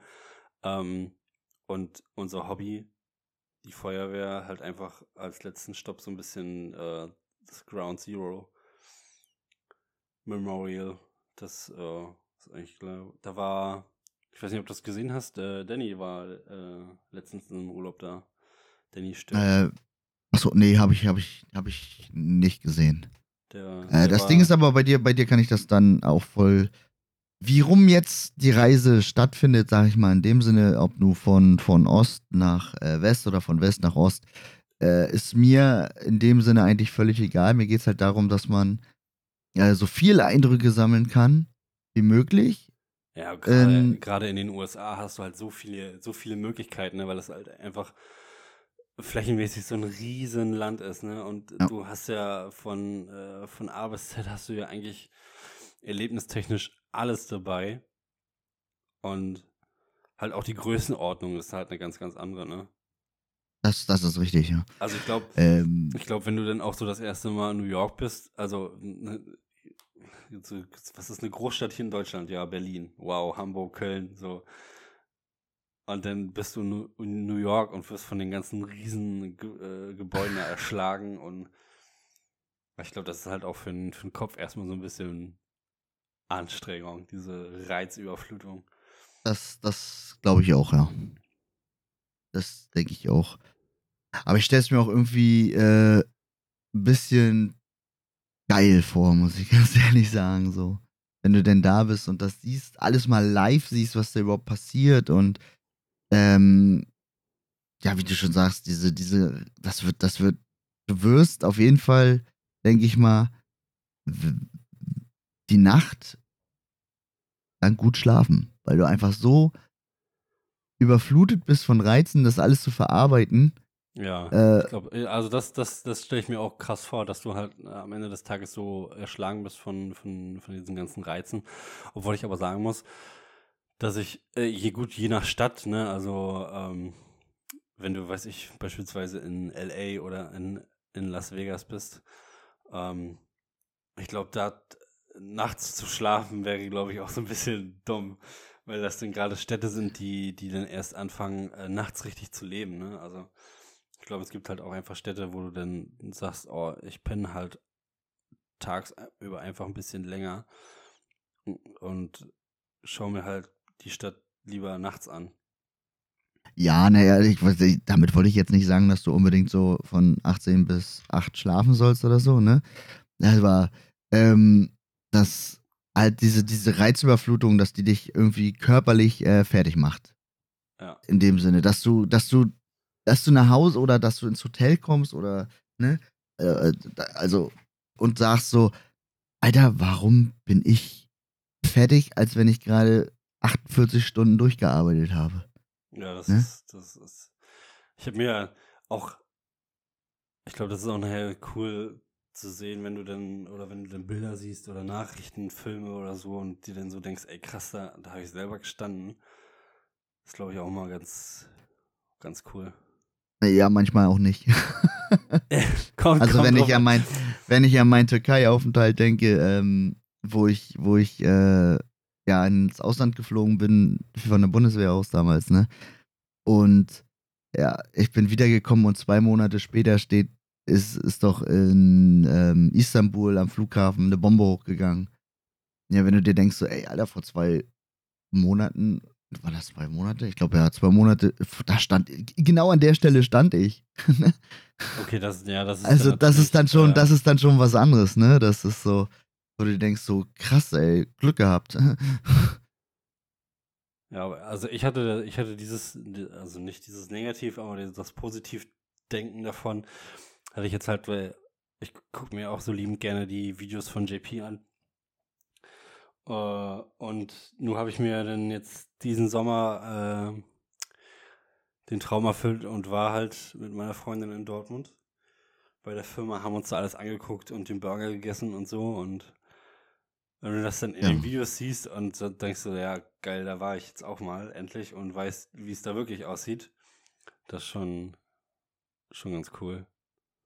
ähm, und unser Hobby, die Feuerwehr, halt einfach als letzten Stopp so ein bisschen äh, das Ground Zero Memorial. Das äh, ist eigentlich klar. Da war, ich weiß nicht, ob du das gesehen hast, äh, Danny war äh, letztens im Urlaub da. Danny stirbt. Äh, achso, nee, habe ich, hab ich, hab ich nicht gesehen. der, Äh, der das war, Ding ist aber bei dir, bei dir kann ich das dann auch voll. Wie rum jetzt die Reise stattfindet, sage ich mal, in dem Sinne, ob nur von, von Ost nach äh, West oder von West nach Ost, äh, ist mir in dem Sinne eigentlich völlig egal. Mir geht es halt darum, dass man äh, so viele Eindrücke sammeln kann wie möglich. Ja, gerade ähm, in den USA hast du halt so viele, so viele Möglichkeiten, ne, weil das halt einfach flächenmäßig so ein riesen Land ist, ne? Und Ja. du hast ja von, äh, von A bis Z hast du ja eigentlich erlebnistechnisch alles dabei. Und halt auch die Größenordnung ist halt eine ganz, ganz andere, ne? Das, das ist richtig, ja. Also ich glaube, Ähm, ich glaube, wenn du dann auch so das erste Mal in New York bist, also ne, was ist eine Großstadt hier in Deutschland? Ja, Berlin. Wow, Hamburg, Köln, so. Und dann bist du in New York und wirst von den ganzen riesen Ge äh, Gebäuden erschlagen und ich glaube, das ist halt auch für den, für den Kopf erstmal so ein bisschen Anstrengung, diese Reizüberflutung. Das, das glaube ich auch, ja. Das denke ich auch. Aber ich stelle es mir auch irgendwie äh, ein bisschen geil vor, muss ich ganz ehrlich sagen. So. Wenn du denn da bist und das siehst, alles mal live siehst, was da überhaupt passiert und ähm, ja, wie du schon sagst, diese, diese, das wird, das wird, du wirst auf jeden Fall, denke ich mal, die Nacht dann gut schlafen, weil du einfach so überflutet bist von Reizen, das alles zu verarbeiten. Ja. Äh, Ich glaube, also das, das, das stelle ich mir auch krass vor, dass du halt äh, am Ende des Tages so erschlagen bist von, von, von diesen ganzen Reizen. Obwohl ich aber sagen muss, dass ich, äh, je gut, je nach Stadt, ne, also ähm, wenn du, weiß ich, beispielsweise in LA oder in, in Las Vegas bist, ähm, ich glaube, da nachts zu schlafen wäre, glaube ich, auch so ein bisschen dumm, weil das dann gerade Städte sind, die, die dann erst anfangen, äh, nachts richtig zu leben, ne? Also ich glaube, es gibt halt auch einfach Städte, wo du dann sagst, oh, ich penne halt tagsüber einfach ein bisschen länger und schau mir halt die Stadt lieber nachts an. ja, naja, damit wollte ich jetzt nicht sagen, dass du unbedingt so von 18 bis 8 schlafen sollst oder so, ne? Aber ähm, dass halt diese, diese Reizüberflutung, dass die dich irgendwie körperlich äh, fertig macht. Ja. In dem Sinne, dass du, dass du, dass du nach Hause oder dass du ins Hotel kommst oder, ne? Äh, da- also, und sagst so, Alter, warum bin ich fertig, als wenn ich gerade 48 Stunden durchgearbeitet habe? Ja, das Ne? ist, das ist. Ich habe mir auch, ich glaube, das ist auch nachher cool zu sehen, wenn du dann, oder wenn du dann Bilder siehst oder Nachrichten, Filme oder so und dir dann so denkst, ey krass, da, da habe ich selber gestanden. Das glaube ich auch mal ganz, ganz cool. Ja, manchmal auch nicht. Kommt, Also kommt wenn drauf ich an mein, wenn ich an meinen Türkei-Aufenthalt denke, ähm, wo ich, wo ich äh, ja ins Ausland geflogen bin, von der Bundeswehr aus damals, ne? Und ja, ich bin wiedergekommen und zwei Monate später steht, ist, ist doch in ähm, Istanbul am Flughafen eine Bombe hochgegangen. Ja, wenn du dir denkst, so, ey, Alter, vor zwei Monaten, war das zwei Monate? Ich glaube, ja, zwei Monate, da stand, genau an der Stelle stand ich. Okay, das, ja, das ist Also das ist dann schon, äh, das ist dann schon was anderes, ne? Das ist so, wo du denkst, so krass, ey, Glück gehabt. Ja, also ich hatte, ich hatte dieses, also nicht dieses Negativ, aber das Positivdenken davon, hatte ich jetzt halt, weil ich gucke mir auch so liebend gerne die Videos von JP an. Äh, und nun habe ich mir dann jetzt diesen Sommer äh, den Traum erfüllt und war halt mit meiner Freundin in Dortmund bei der Firma, haben uns da alles angeguckt und den Burger gegessen und so. Und wenn du das dann in Ja. den Videos siehst und so denkst du, ja, geil, da war ich jetzt auch mal endlich und weiß, wie es da wirklich aussieht, das ist schon, schon ganz cool.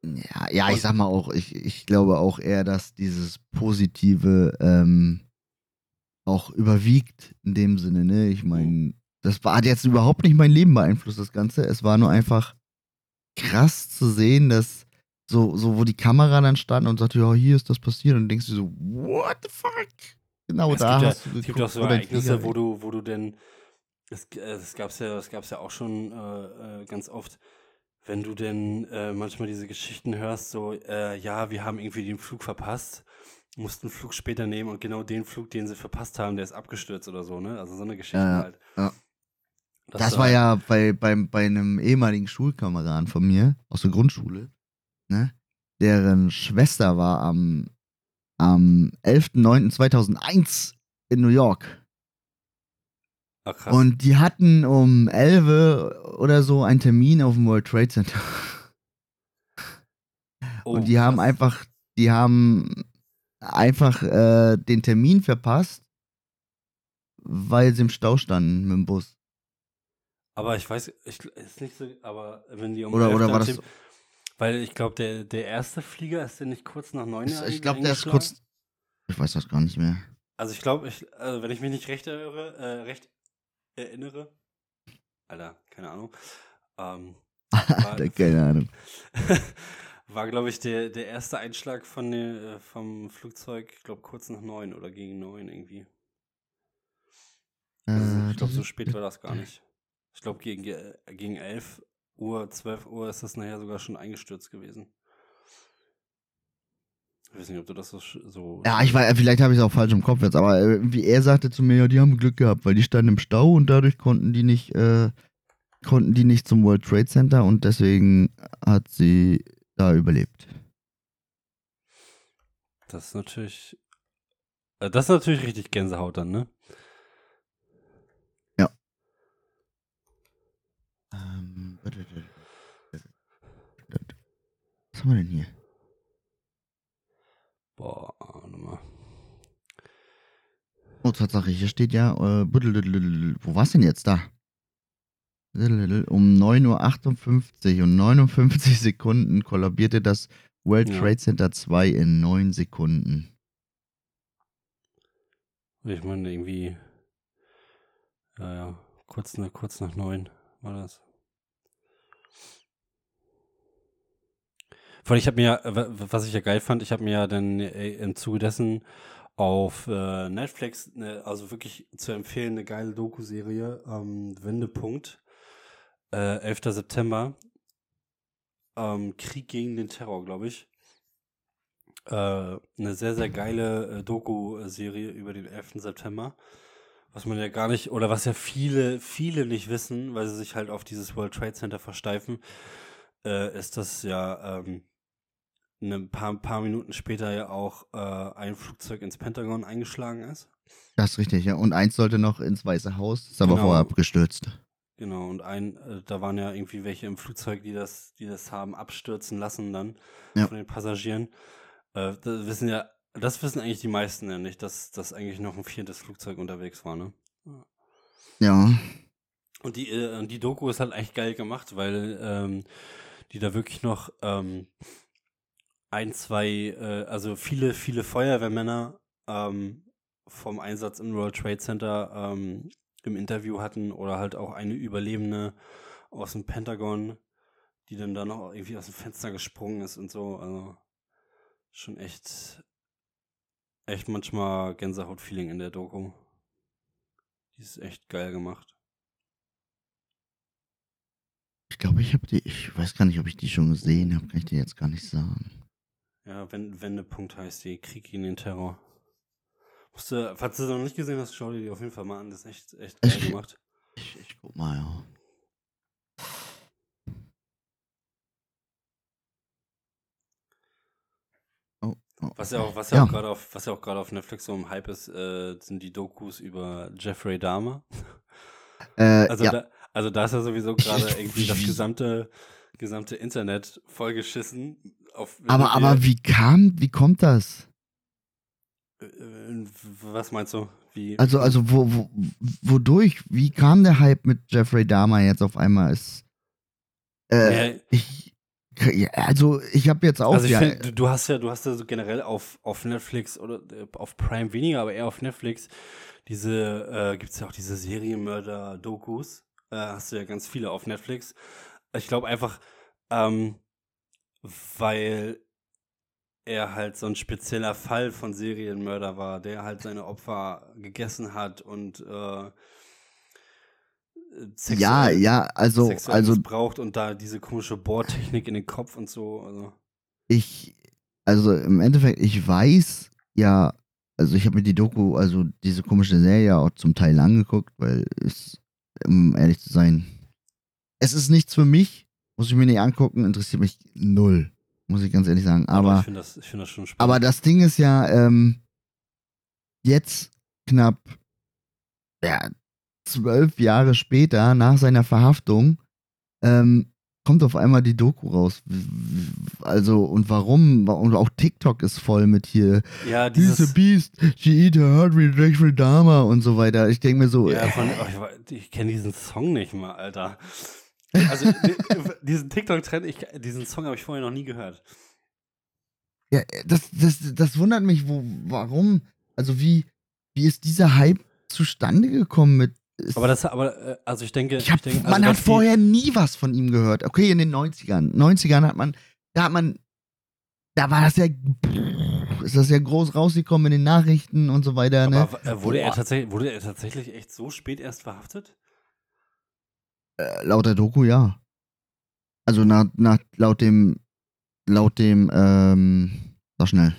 Ja, ja, ich sag mal auch, ich, ich glaube auch eher, dass dieses Positive ähm, auch überwiegt in dem Sinne, ne? Ich meine, das war, hat jetzt überhaupt nicht mein Leben beeinflusst, das Ganze. Es war nur einfach krass zu sehen, dass so, so wo die Kamera dann stand und sagte, ja, hier ist das passiert und denkst du so, what the fuck? Genau es da gibt ja, hast du es gibt auch so Ereignisse, wo du, wo du denn, es, äh, das gab's ja, das gab's ja auch schon äh, äh, ganz oft, wenn du denn äh, manchmal diese Geschichten hörst, so, äh, ja, wir haben irgendwie den Flug verpasst, mussten einen Flug später nehmen und genau den Flug, den sie verpasst haben, der ist abgestürzt oder so, ne? Also so eine Geschichte Ja, halt. ja. Das du war ja bei, beim, bei einem ehemaligen Schulkameraden von mir aus der Grundschule, ne? Deren Schwester war am, am 11.09.2001 in New York. Ah, krass. Und die hatten um 11 oder so einen Termin auf dem World Trade Center. Oh, Und die haben krass. einfach, die haben einfach äh, den Termin verpasst, weil sie im Stau standen mit dem Bus. Aber ich weiß, ich, ist nicht so, aber wenn die um Oder, 11 oder war das. Tim- Weil ich glaube, der, der erste Flieger ist der nicht kurz nach neun Ich, glaube, der ist kurz. Ich weiß das gar nicht mehr. Also ich glaube, ich, also wenn ich mich nicht recht erinnere, äh, recht erinnere, Alter, keine Ahnung, ähm, Alter, keine Ahnung. war glaube ich der, der erste Einschlag von der, äh, vom Flugzeug, ich glaube kurz nach neun oder gegen neun irgendwie. Also Äh, ich glaube, so spät war das gar nicht. Ich glaube, gegen, äh, gegen 11 Uhr, 12 Uhr ist das nachher sogar schon eingestürzt gewesen. Ich weiß nicht, ob du das so. Ja, ich weiß, vielleicht habe ich es auch falsch im Kopf jetzt, aber wie er sagte zu mir, ja, die haben Glück gehabt, weil die standen im Stau und dadurch konnten die nicht, äh, konnten die nicht zum World Trade Center und deswegen hat sie da überlebt. Das ist natürlich. äh, Das ist natürlich richtig Gänsehaut dann, ne? Ähm, was haben wir denn hier? Boah, warte mal. Oh, Tatsache, hier steht ja, äh, wo war's denn jetzt da? Um 9.58 Uhr und 59 Sekunden kollabierte das World Ja. Trade Center 2 in 9 Sekunden. Ich meine, irgendwie. Ja, ja. Kurz, nach, kurz nach neun war das. Vor allem, ich habe mir, was ich ja geil fand, ich habe mir ja dann äh, im Zuge dessen auf äh, Netflix, ne, also wirklich zu empfehlen, eine geile Doku-Serie, ähm, Wendepunkt, äh, 11. September, ähm, Krieg gegen den Terror, glaube ich. Äh, eine sehr, sehr geile äh, Doku-Serie über den 11. September. Was man ja gar nicht, oder was ja viele, viele nicht wissen, weil sie sich halt auf dieses World Trade Center versteifen, äh, ist, dass ja ähm, ein paar, paar Minuten später ja auch äh, ein Flugzeug ins Pentagon eingeschlagen ist. Das ist richtig, ja. Und eins sollte noch ins Weiße Haus, ist aber Genau. vorher abgestürzt. Genau, und ein, äh, da waren ja irgendwie welche im Flugzeug, die das, die das haben abstürzen lassen dann Ja. von den Passagieren. Äh, das wissen ja, das wissen eigentlich die meisten ja nicht, dass, dass eigentlich noch ein viertes Flugzeug unterwegs war, ne? Ja. Und die, äh, und die Doku ist halt echt geil gemacht, weil ähm, die da wirklich noch ähm, ein, zwei, äh, also viele, viele Feuerwehrmänner ähm, vom Einsatz im World Trade Center ähm, im Interview hatten oder halt auch eine Überlebende aus dem Pentagon, die dann da noch irgendwie aus dem Fenster gesprungen ist und so. Also schon echt, echt manchmal Gänsehaut-Feeling in der Doku. Die ist echt geil gemacht. Ich glaube, ich habe die, ich weiß gar nicht, ob ich die schon gesehen habe, kann ich dir jetzt gar nicht sagen. Ja, Wen- Wendepunkt heißt die. Krieg gegen den Terror. Musst du, falls du es noch nicht gesehen hast, schau dir die auf jeden Fall mal an. Das ist echt, echt geil Ich- gemacht. Ich, ich guck mal, ja. Was ja auch, was ja, ja. auch gerade auf, was ja auch gerade auf Netflix so im Hype ist, äh, sind die Dokus über Jeffrey Dahmer. Äh, also, ja. da, also da ist ja sowieso gerade irgendwie das gesamte, gesamte Internet vollgeschissen. Auf, aber, aber wie kam, wie kommt das? Äh, äh, was meinst du? Wie? Also, also wo, wo, wodurch? Wie kam der Hype mit Jeffrey Dahmer jetzt auf einmal? Ist, äh, ja. ich, also ich habe jetzt auch. Also ich ja, find, du, du, hast ja, du hast ja so generell auf, auf Netflix oder äh, auf Prime weniger, aber eher auf Netflix diese, äh, gibt es ja auch diese Serienmörder-Dokus. Äh, hast du ja ganz viele auf Netflix. Ich glaube einfach, ähm, weil er halt so ein spezieller Fall von Serienmörder war, der halt seine Opfer gegessen hat und äh, ja, ja, also, also braucht und da diese komische Bohrtechnik in den Kopf und so. Also. Ich, also im Endeffekt, ich weiß ja, also ich habe mir die Doku, also diese komische Serie auch zum Teil angeguckt, weil es, um ehrlich zu sein, es ist nichts für mich, muss ich mir nicht angucken, interessiert mich null, muss ich ganz ehrlich sagen. Aber, aber ich finde das, find das schon spannend. Aber das Ding ist ja, ähm, jetzt knapp, ja, zwölf Jahre später, nach seiner Verhaftung, ähm, kommt auf einmal die Doku raus. Also, und warum? Und auch TikTok ist voll mit hier. Ja, dieses. He's a beast, she eat her heart with Jeffrey Dahmer und so weiter. Ich denke mir so. Ja, von, oh, ich, ich kenne diesen Song nicht mal, Alter. Also, diesen TikTok-Trend, diesen Song habe ich vorher noch nie gehört. Ja, das, das, das wundert mich, wo, warum? Also, wie, wie ist dieser Hype zustande gekommen mit aber das, aber, äh, also ich denke, ich hab, ich denke man also hat vorher nie was von ihm gehört. Okay, in den 90ern. 90ern hat man, da hat man, da war das ja, ist das ja groß rausgekommen in den Nachrichten und so weiter. Ne? Aber äh, wurde, er tatsächlich, wurde er tatsächlich echt so spät erst verhaftet? Äh, laut der Doku, ja. Also nach, nach, laut dem, laut dem, ähm, sag schnell.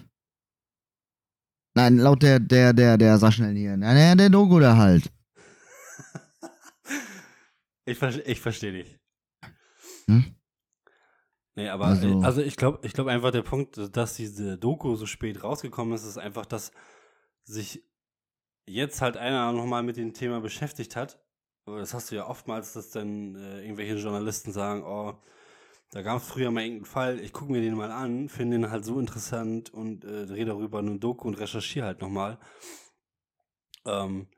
Nein, laut der, der, der, der, sag schnell hier. Nein, der, der Doku da halt. Ich, ich verstehe dich. Hm? Nee, aber also, also ich glaube ich glaub einfach der Punkt, dass diese Doku so spät rausgekommen ist, ist einfach, dass sich jetzt halt einer nochmal mit dem Thema beschäftigt hat. Aber das hast du ja oftmals, dass dann äh, irgendwelche Journalisten sagen, oh, da gab es früher mal irgendeinen Fall, ich gucke mir den mal an, finde den halt so interessant und äh, drehe darüber eine Doku und recherchiere halt nochmal. Ähm,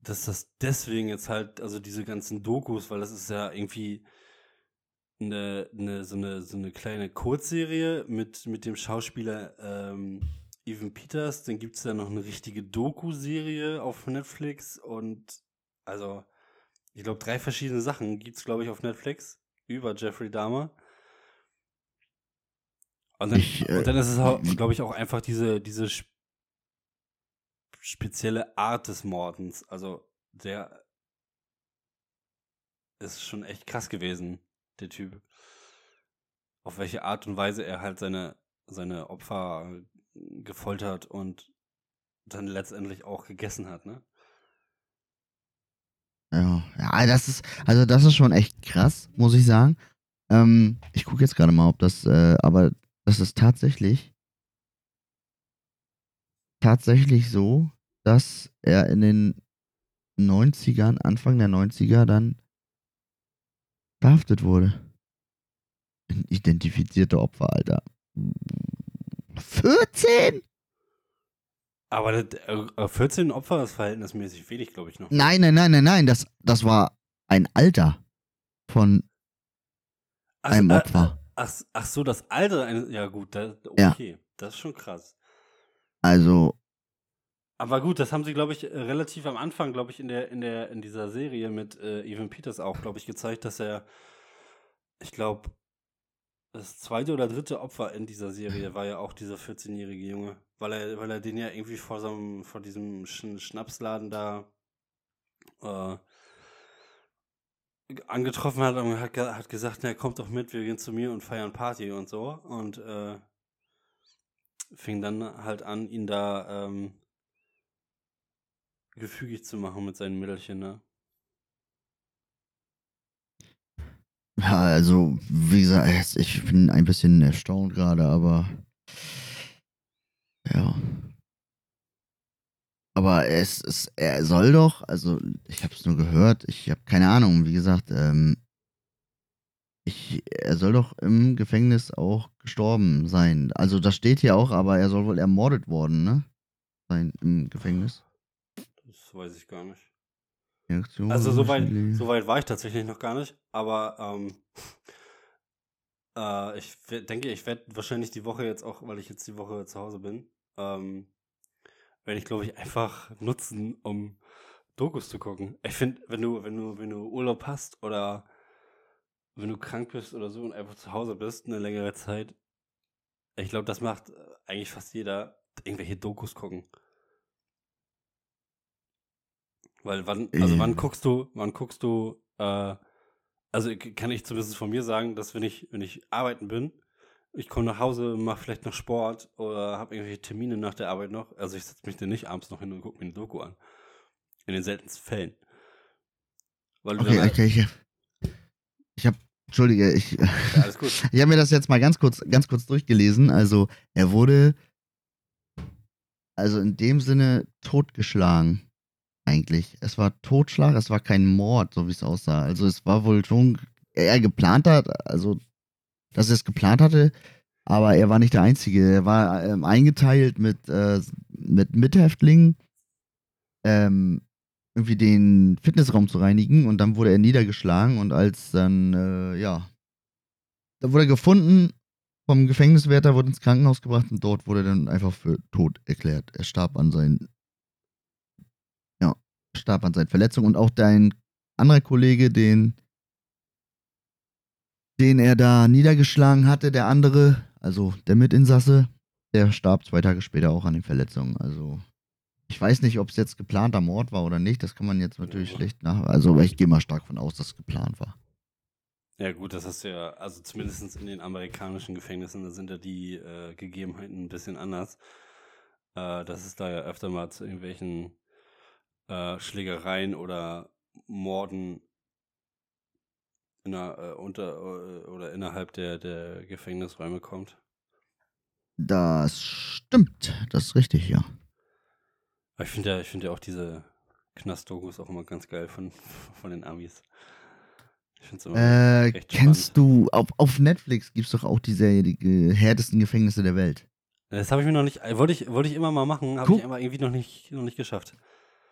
dass das deswegen jetzt halt, also diese ganzen Dokus, weil das ist ja irgendwie eine, eine, so, eine, so eine kleine Kurzserie mit, mit dem Schauspieler ähm, Evan Peters. Dann gibt es ja noch eine richtige Doku-Serie auf Netflix und also, ich glaube, drei verschiedene Sachen gibt es, glaube ich, auf Netflix über Jeffrey Dahmer. Und dann, ich, äh, und dann ist es, glaube ich, auch einfach diese, diese spezielle Art des Mordens. Also der ist schon echt krass gewesen, der Typ. Auf welche Art und Weise er halt seine, seine Opfer gefoltert und dann letztendlich auch gegessen hat, ne? Ja, ja, das ist, also das ist schon echt krass, muss ich sagen. Ähm, ich gucke jetzt gerade mal, ob das, äh, aber das ist tatsächlich, tatsächlich so, dass er in den 90ern, Anfang der 90er dann verhaftet wurde. Ein identifizierter Opfer, Alter. 14? Aber das, 14 äh, Opfer ist verhältnismäßig wenig, glaube ich noch. Nein, nein, nein, nein, nein. Das, das war ein Alter von ach, einem äh, Opfer. Ach, ach so, das Alter. Ja, gut, das, okay. Ja. Das ist schon krass. Also, aber gut, das haben sie, glaube ich, äh, relativ am Anfang, glaube ich, in der, in der, in dieser Serie mit äh, Evan Peters auch, glaube ich, gezeigt, dass er, ich glaube, das zweite oder dritte Opfer in dieser Serie war ja auch dieser 14-jährige Junge, weil er, weil er den ja irgendwie vor so einem, vor diesem Sch Schnapsladen da äh, angetroffen hat und hat, hat gesagt, na kommt doch mit, wir gehen zu mir und feiern Party und so und äh, fing dann halt an, ihn da ähm, gefügig zu machen mit seinen Mittelchen, ne? Ja, also, wie gesagt, ich bin ein bisschen erstaunt gerade, aber Aber es, es, er soll doch, also ich habe es nur gehört, ich habe keine Ahnung, wie gesagt, ähm, ich, er soll doch im Gefängnis auch gestorben sein. Also das steht hier auch, aber er soll wohl ermordet worden, ne? Sein im Gefängnis. Das weiß ich gar nicht. Reaktion Also so weit, wahrscheinlich. so weit war ich tatsächlich noch gar nicht, aber ähm, äh, ich denke, ich werde wahrscheinlich die Woche jetzt auch, weil ich jetzt die Woche zu Hause bin, ähm, werde ich glaube ich einfach nutzen, um Dokus zu gucken. Ich finde, wenn du, wenn du, wenn du Urlaub hast oder wenn du krank bist oder so und einfach zu Hause bist eine längere Zeit, ich glaube, das macht äh, eigentlich fast jeder, irgendwelche Dokus gucken. Weil wann, also wann Äh. guckst du, wann guckst du, äh, also ich- kann ich zumindest von mir sagen, dass wenn ich, wenn ich arbeiten bin, ich komme nach Hause, mache vielleicht noch Sport oder habe irgendwelche Termine nach der Arbeit noch, also ich setze mich dann nicht abends noch hin und gucke mir eine Doku an. In den seltensten Fällen. Weil Okay, okay, ich ich hab, entschuldige, ich, ja, alles gut. ich habe mir das jetzt mal ganz kurz, ganz kurz durchgelesen. Also er wurde, also in dem Sinne totgeschlagen. Eigentlich. Es war Totschlag, es war kein Mord, so wie es aussah. Also es war wohl schon, er geplant hat, also dass er es geplant hatte, aber er war nicht der Einzige. Er war ähm, eingeteilt mit, äh, mit Mithäftlingen, ähm, irgendwie den Fitnessraum zu reinigen und dann wurde er niedergeschlagen und als dann, äh, ja, da wurde er gefunden vom Gefängniswärter, wurde ins Krankenhaus gebracht und dort wurde er dann einfach für tot erklärt. Er starb an seinen, ja, starb an seinen Verletzungen und auch dein anderer Kollege, den, den er da niedergeschlagen hatte, der andere, also der Mitinsasse, der starb zwei Tage später auch an den Verletzungen. Also ich weiß nicht, ob es jetzt geplanter Mord war oder nicht. Das kann man jetzt natürlich Ja. schlecht nach. Also ich gehe mal stark von aus, dass es geplant war. Ja, gut, das hast du ja, also zumindest in den amerikanischen Gefängnissen, da sind ja die äh, Gegebenheiten ein bisschen anders. Äh, dass es da ja öfter mal zu irgendwelchen äh, Schlägereien oder Morden in der, äh, unter äh, oder innerhalb der, der Gefängnisräume kommt. Das stimmt. Das ist richtig, ja. Aber ich finde ja, ich finde ja auch diese Knast-Dokus auch immer ganz geil von, von den Amis. Ich finde es immer Äh, echt kennst spannend. du, auf, auf Netflix gibt es doch auch die Serie, die härtesten Gefängnisse der Welt. Das habe ich mir noch nicht, äh, wollte ich, wollte ich immer mal machen, habe ich aber irgendwie noch nicht, noch nicht geschafft.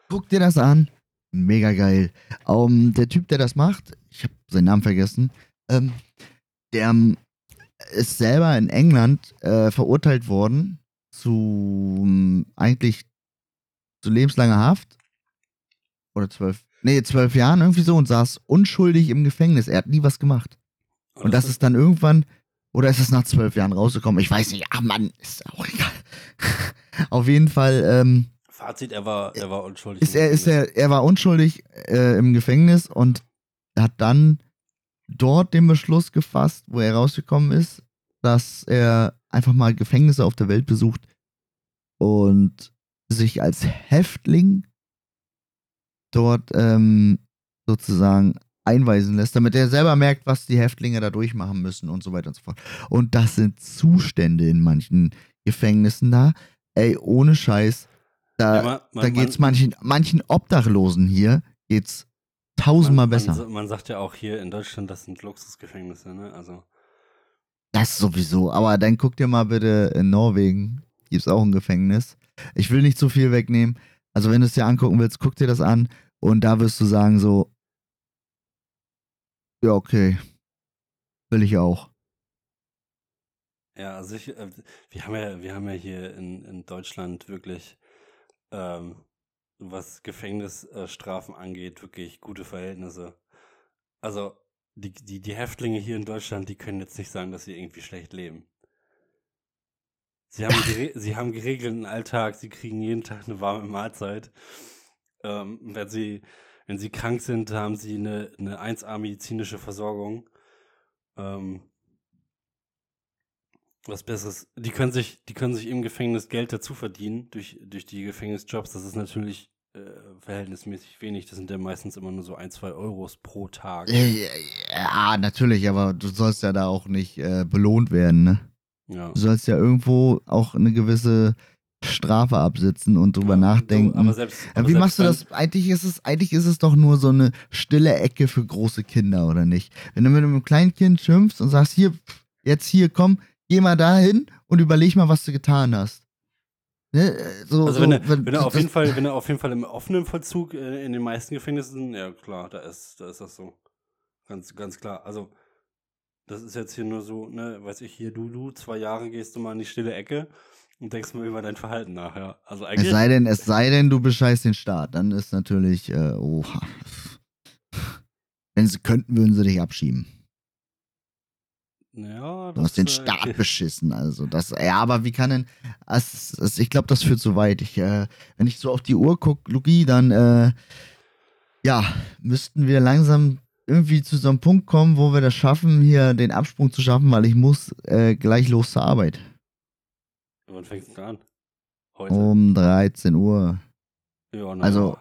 Guck dir das an. Mega geil. Um, der Typ, der das macht, ich habe seinen Namen vergessen, ähm, der ähm, ist selber in England äh, verurteilt worden zu ähm, eigentlich zu lebenslanger Haft. Oder zwölf, nee, zwölf Jahren irgendwie so und saß unschuldig im Gefängnis. Er hat nie was gemacht. Und das ist dann irgendwann, oder ist es nach zwölf Jahren rausgekommen? Ich weiß nicht. Ach Mann, ist auch egal. Auf jeden Fall, ähm, Fazit, er war, er war unschuldig. ist er, ist er, er war unschuldig äh, im Gefängnis und hat dann dort den Beschluss gefasst, wo er rausgekommen ist, dass er einfach mal Gefängnisse auf der Welt besucht und sich als Häftling dort ähm, sozusagen einweisen lässt, damit er selber merkt, was die Häftlinge da durchmachen müssen und so weiter und so fort. Und das sind Zustände in manchen Gefängnissen da. Ey, ohne Scheiß. Da, Ja, man- man- da geht's manchen, manchen Obdachlosen hier geht's tausendmal man, besser. Man, man sagt ja auch hier in Deutschland, das sind Luxusgefängnisse, ne? Also, Das sowieso. Aber dann guck dir mal bitte in Norwegen. Gibt's auch ein Gefängnis. Ich will nicht zu viel wegnehmen. Also wenn du es dir angucken willst, guck dir das an. Und da wirst du sagen so, ja, okay. Will ich auch. ja, also ich, äh, wir haben ja, wir haben ja hier in, in Deutschland wirklich, ähm, was Gefängnisstrafen angeht, wirklich gute Verhältnisse. Also, die, die, die Häftlinge hier in Deutschland, die können jetzt nicht sagen, dass sie irgendwie schlecht leben. Sie haben, sie haben geregelten Alltag, sie kriegen jeden Tag eine warme Mahlzeit. Ähm, wenn, sie, wenn sie krank sind, haben sie eine, eine 1A medizinische Versorgung. Ähm, was Besseres. Die können sich, die können sich im Gefängnis Geld dazu verdienen durch, durch die Gefängnisjobs. Das ist natürlich äh, verhältnismäßig wenig. Das sind ja meistens immer nur so ein, zwei Euros pro Tag. Ja, natürlich, aber du sollst ja da auch nicht äh, belohnt werden, ne? Ja. Du sollst ja irgendwo auch eine gewisse Strafe absitzen und drüber nachdenken. aber selbst, aber Wie machst du das? Eigentlich ist es, eigentlich ist es doch nur so eine stille Ecke für große Kinder, oder nicht? Wenn du mit einem kleinen Kind schimpfst und sagst, hier, jetzt hier, komm, geh mal dahin und überleg mal, was du getan hast. Ne? So, Also so, wenn, er, wenn, er auf jeden Fall, wenn er auf jeden Fall im offenen Vollzug äh, in den meisten Gefängnissen, ja klar, da ist, da ist das so. Ganz, ganz klar. Also, das ist jetzt hier nur so, ne, weiß ich, hier du, du, zwei Jahre gehst du mal in die stille Ecke und denkst mal über dein Verhalten nach, ja. Also Es eigentlich. sei denn, es sei denn, du bescheißt den Staat, dann ist natürlich, äh, oha. Wenn sie könnten, würden sie dich abschieben. Ja, Du hast den äh, Staat beschissen, also das, ja, aber wie kann denn, das, das, ich glaube, das führt zu weit. Ich, äh, wenn ich so auf die Uhr gucke, Lugi, dann, äh, ja, müssten wir langsam irgendwie zu so einem Punkt kommen, wo wir das schaffen, hier den Absprung zu schaffen, weil ich muss äh, gleich los zur Arbeit. Wann fängst du an? Heute? Um 13 Uhr. Ja, na also-.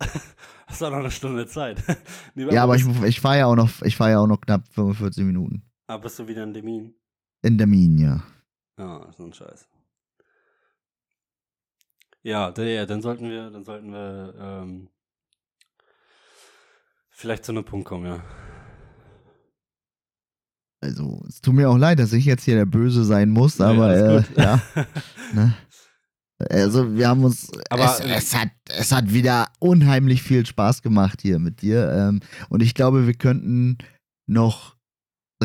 Hast du auch noch eine Stunde Zeit? Ja, aber ich, ich fahre ja auch noch, ich fahre ja auch noch knapp 45 Minuten. Ah, bist du wieder in Termin? In der Mine, ja. Ja, so ein Scheiß. Ja, da- ja, dann sollten wir, dann sollten wir ähm, vielleicht zu einem Punkt kommen, ja. Also, es tut mir auch leid, dass ich jetzt hier der Böse sein muss, aber äh, gut. ja. Ne? Also, wir haben uns. Aber- es, es, hat, es hat wieder unheimlich viel Spaß gemacht hier mit dir. Ähm, und ich glaube, wir könnten noch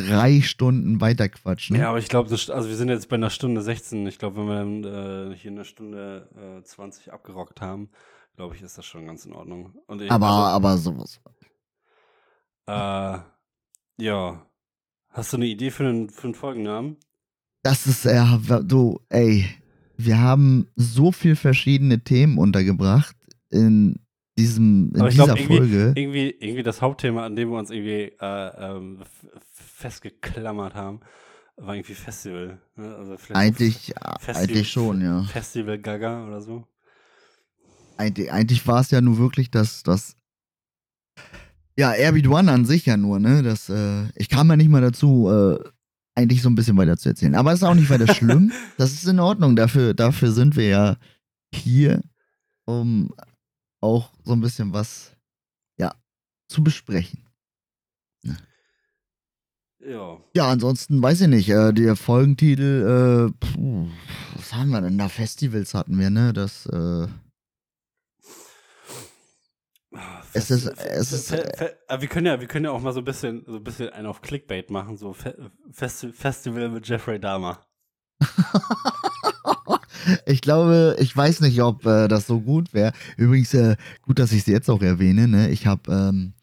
drei Stunden weiter quatschen. Ja, aber ich glaube, also wir sind jetzt bei einer Stunde 16. Ich glaube, wenn wir äh, hier eine Stunde äh, 20 abgerockt haben, glaube ich, ist das schon ganz in Ordnung. Ich, aber, also, aber sowas. äh, ja. Hast du eine Idee für einen, für einen Folgennamen? Das ist, ja, du, ey, wir haben so viel verschiedene Themen untergebracht in diesem, in dieser glaub, irgendwie- Folge. Irgendwie, irgendwie das Hauptthema, an dem wir uns irgendwie äh, ähm, festgeklammert haben, war irgendwie Festival. Ne? Also Eigentlich, Festival- eigentlich schon, ja. Festival Gaga oder so. Eigentlich, eigentlich war es ja nur wirklich das, das ja, Airbnb One an sich ja nur, ne? Das, äh, ich kam ja nicht mal dazu, äh, eigentlich so ein bisschen weiter zu erzählen. Aber es ist auch nicht weiter schlimm. Das ist in Ordnung. Dafür, dafür sind wir ja hier, um auch so ein bisschen was, ja, zu besprechen. Ja. Ja, ansonsten weiß ich nicht. Äh, der Folgentitel, äh, puh, was haben wir denn da? Festivals hatten wir, ne? Das, äh, Ah, Es ist- es ist, Fe- aber wir können ja, wir können ja auch mal so ein bisschen, so ein bisschen einen auf Clickbait machen, so Fe Festi Festival mit Jeffrey Dahmer. ich glaube, ich weiß nicht, ob äh, das so gut wäre. Übrigens, äh, gut, dass ich es jetzt auch erwähne. Ne? Ich habe, ähm,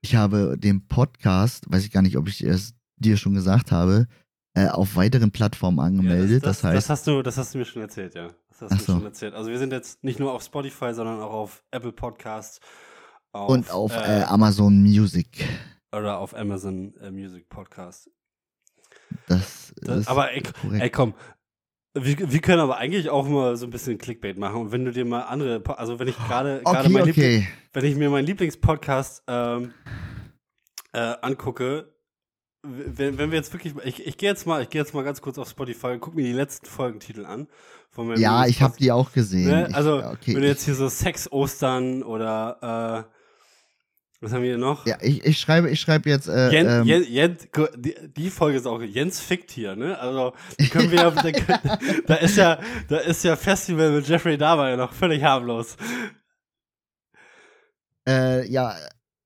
ich habe den Podcast, weiß ich gar nicht, ob ich es dir schon gesagt habe, äh, auf weiteren Plattformen angemeldet. Ja, das, das, das, heißt, das hast du, das hast du mir schon erzählt, ja. Das hast Ach du so. mir schon erzählt. Also wir sind jetzt nicht nur auf Spotify, sondern auch auf Apple Podcasts. Auf, und auf äh, Amazon Music. oder auf Amazon äh, Music Podcast. Das, Das, ist aber ey, ey, komm. Wir, wir können aber eigentlich auch mal so ein bisschen Clickbait machen. Und wenn du dir mal andere, also wenn ich gerade gerade okay, mein okay. wenn ich mir meinen Lieblingspodcast ähm, äh, angucke, wenn, wenn wir jetzt wirklich, ich, ich gehe jetzt mal, ich gehe jetzt mal ganz kurz auf Spotify und gucke mir die letzten Folgentitel an. Ja, ich habe die auch gesehen. Ne? Ich, Also, okay, wenn du ich, jetzt hier so Sex Ostern oder äh, was haben wir hier noch? ja, ich, ich schreibe, ich schreibe jetzt. Äh, Jen, ähm, Jen, Jen, gu- die, die Folge ist auch Jens fickt hier, ne? Also können wir ja, da, können- da ist ja, da ist ja Festival mit Jeffrey Dahmer ja noch völlig harmlos. Äh, ja,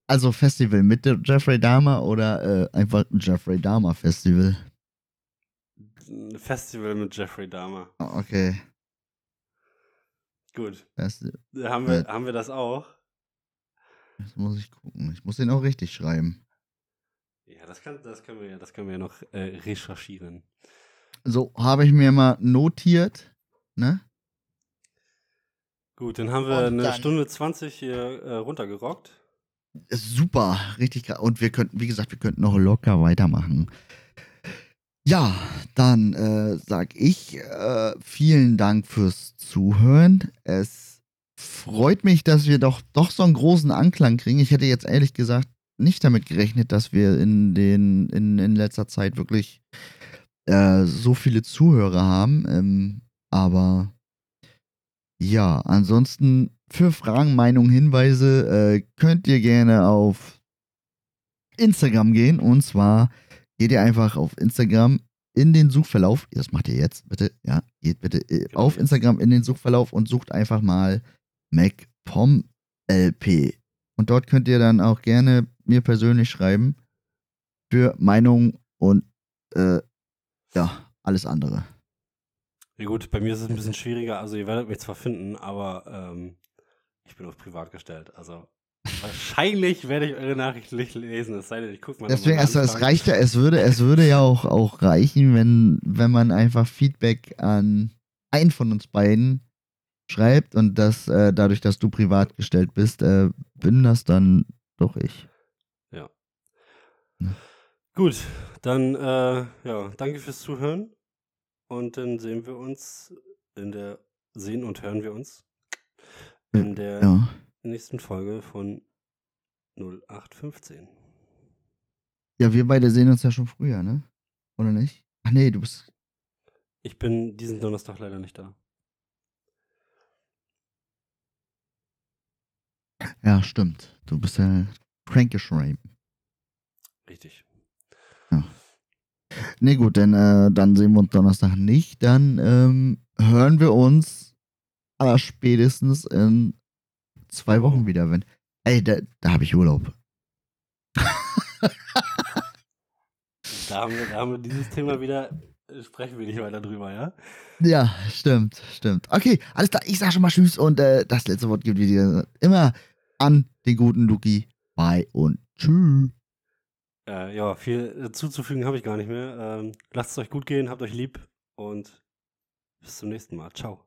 also Festival mit Jeffrey Dahmer oder äh, einfach ein Jeffrey Dahmer Festival. Ein Festival mit Jeffrey Dahmer. Ah, Okay. Gut. Festi Haben wir, Ja. haben wir das auch? Jetzt muss ich gucken. Ich muss den auch richtig schreiben. Ja, das, kann, das, können, wir, ja- das können wir noch äh, recherchieren. So, habe ich mir mal notiert. Ne? Gut, dann haben wir Und eine dann- Stunde 20 hier äh, runtergerockt. Super, richtig krass. Und wir könnten, wie gesagt, wir könnten noch locker weitermachen. Ja, dann äh, sag ich äh, vielen Dank fürs Zuhören. Es freut mich, dass wir doch, doch so einen großen Anklang kriegen. Ich hätte jetzt ehrlich gesagt nicht damit gerechnet, dass wir in, den, in, in letzter Zeit wirklich äh, so viele Zuhörer haben. Ähm, aber ja, ansonsten für Fragen, Meinungen, Hinweise äh, könnt ihr gerne auf Instagram gehen. Und zwar geht ihr einfach auf Instagram in den Suchverlauf. Das macht ihr jetzt, bitte. Ja, geht bitte äh, Genau auf. Instagram in den Suchverlauf und sucht einfach mal Mac Pom LP. Und dort könnt ihr dann auch gerne mir persönlich schreiben für Meinung und äh, ja, alles andere. Ja gut, bei mir ist es ein bisschen schwieriger. Also ihr werdet mich zwar finden, aber ähm, ich bin auf privat gestellt. Also wahrscheinlich werde ich eure Nachrichten nicht lesen, es sei denn, ich gucke mal. Deswegen, also es reicht ja, es würde, es würde ja auch, auch reichen, wenn, wenn man einfach Feedback an einen von uns beiden schreibt und das äh, dadurch, dass du privat gestellt bist, äh, bin das dann doch ich. Gut, dann äh, ja, danke fürs Zuhören und dann sehen wir uns in der sehen und hören wir uns in der Ja. nächsten Folge von 0815. Ja, wir beide sehen uns ja schon früher, ne? Oder nicht? Ach nee, du bist. Ich bin diesen Donnerstag leider nicht da. Ja, stimmt. Du bist ja Crankish-Rape. Richtig. Nee, gut, denn äh, dann sehen wir uns Donnerstag nicht. Dann ähm, hören wir uns allerspätestens in zwei Wochen wieder, wenn. Ey, da, da habe ich Urlaub. Da haben wir, da haben wir dieses Thema wieder, äh, sprechen wir nicht weiter drüber, ja? Ja, stimmt, stimmt. Okay, alles klar. Ich sag schon mal Tschüss und äh, das letzte Wort gibt wieder immer an den guten Luki. Bye und Tschüss. Äh, ja, viel zuzufügen habe ich gar nicht mehr. Ähm, lasst es euch gut gehen, habt euch lieb und bis zum nächsten Mal. Ciao.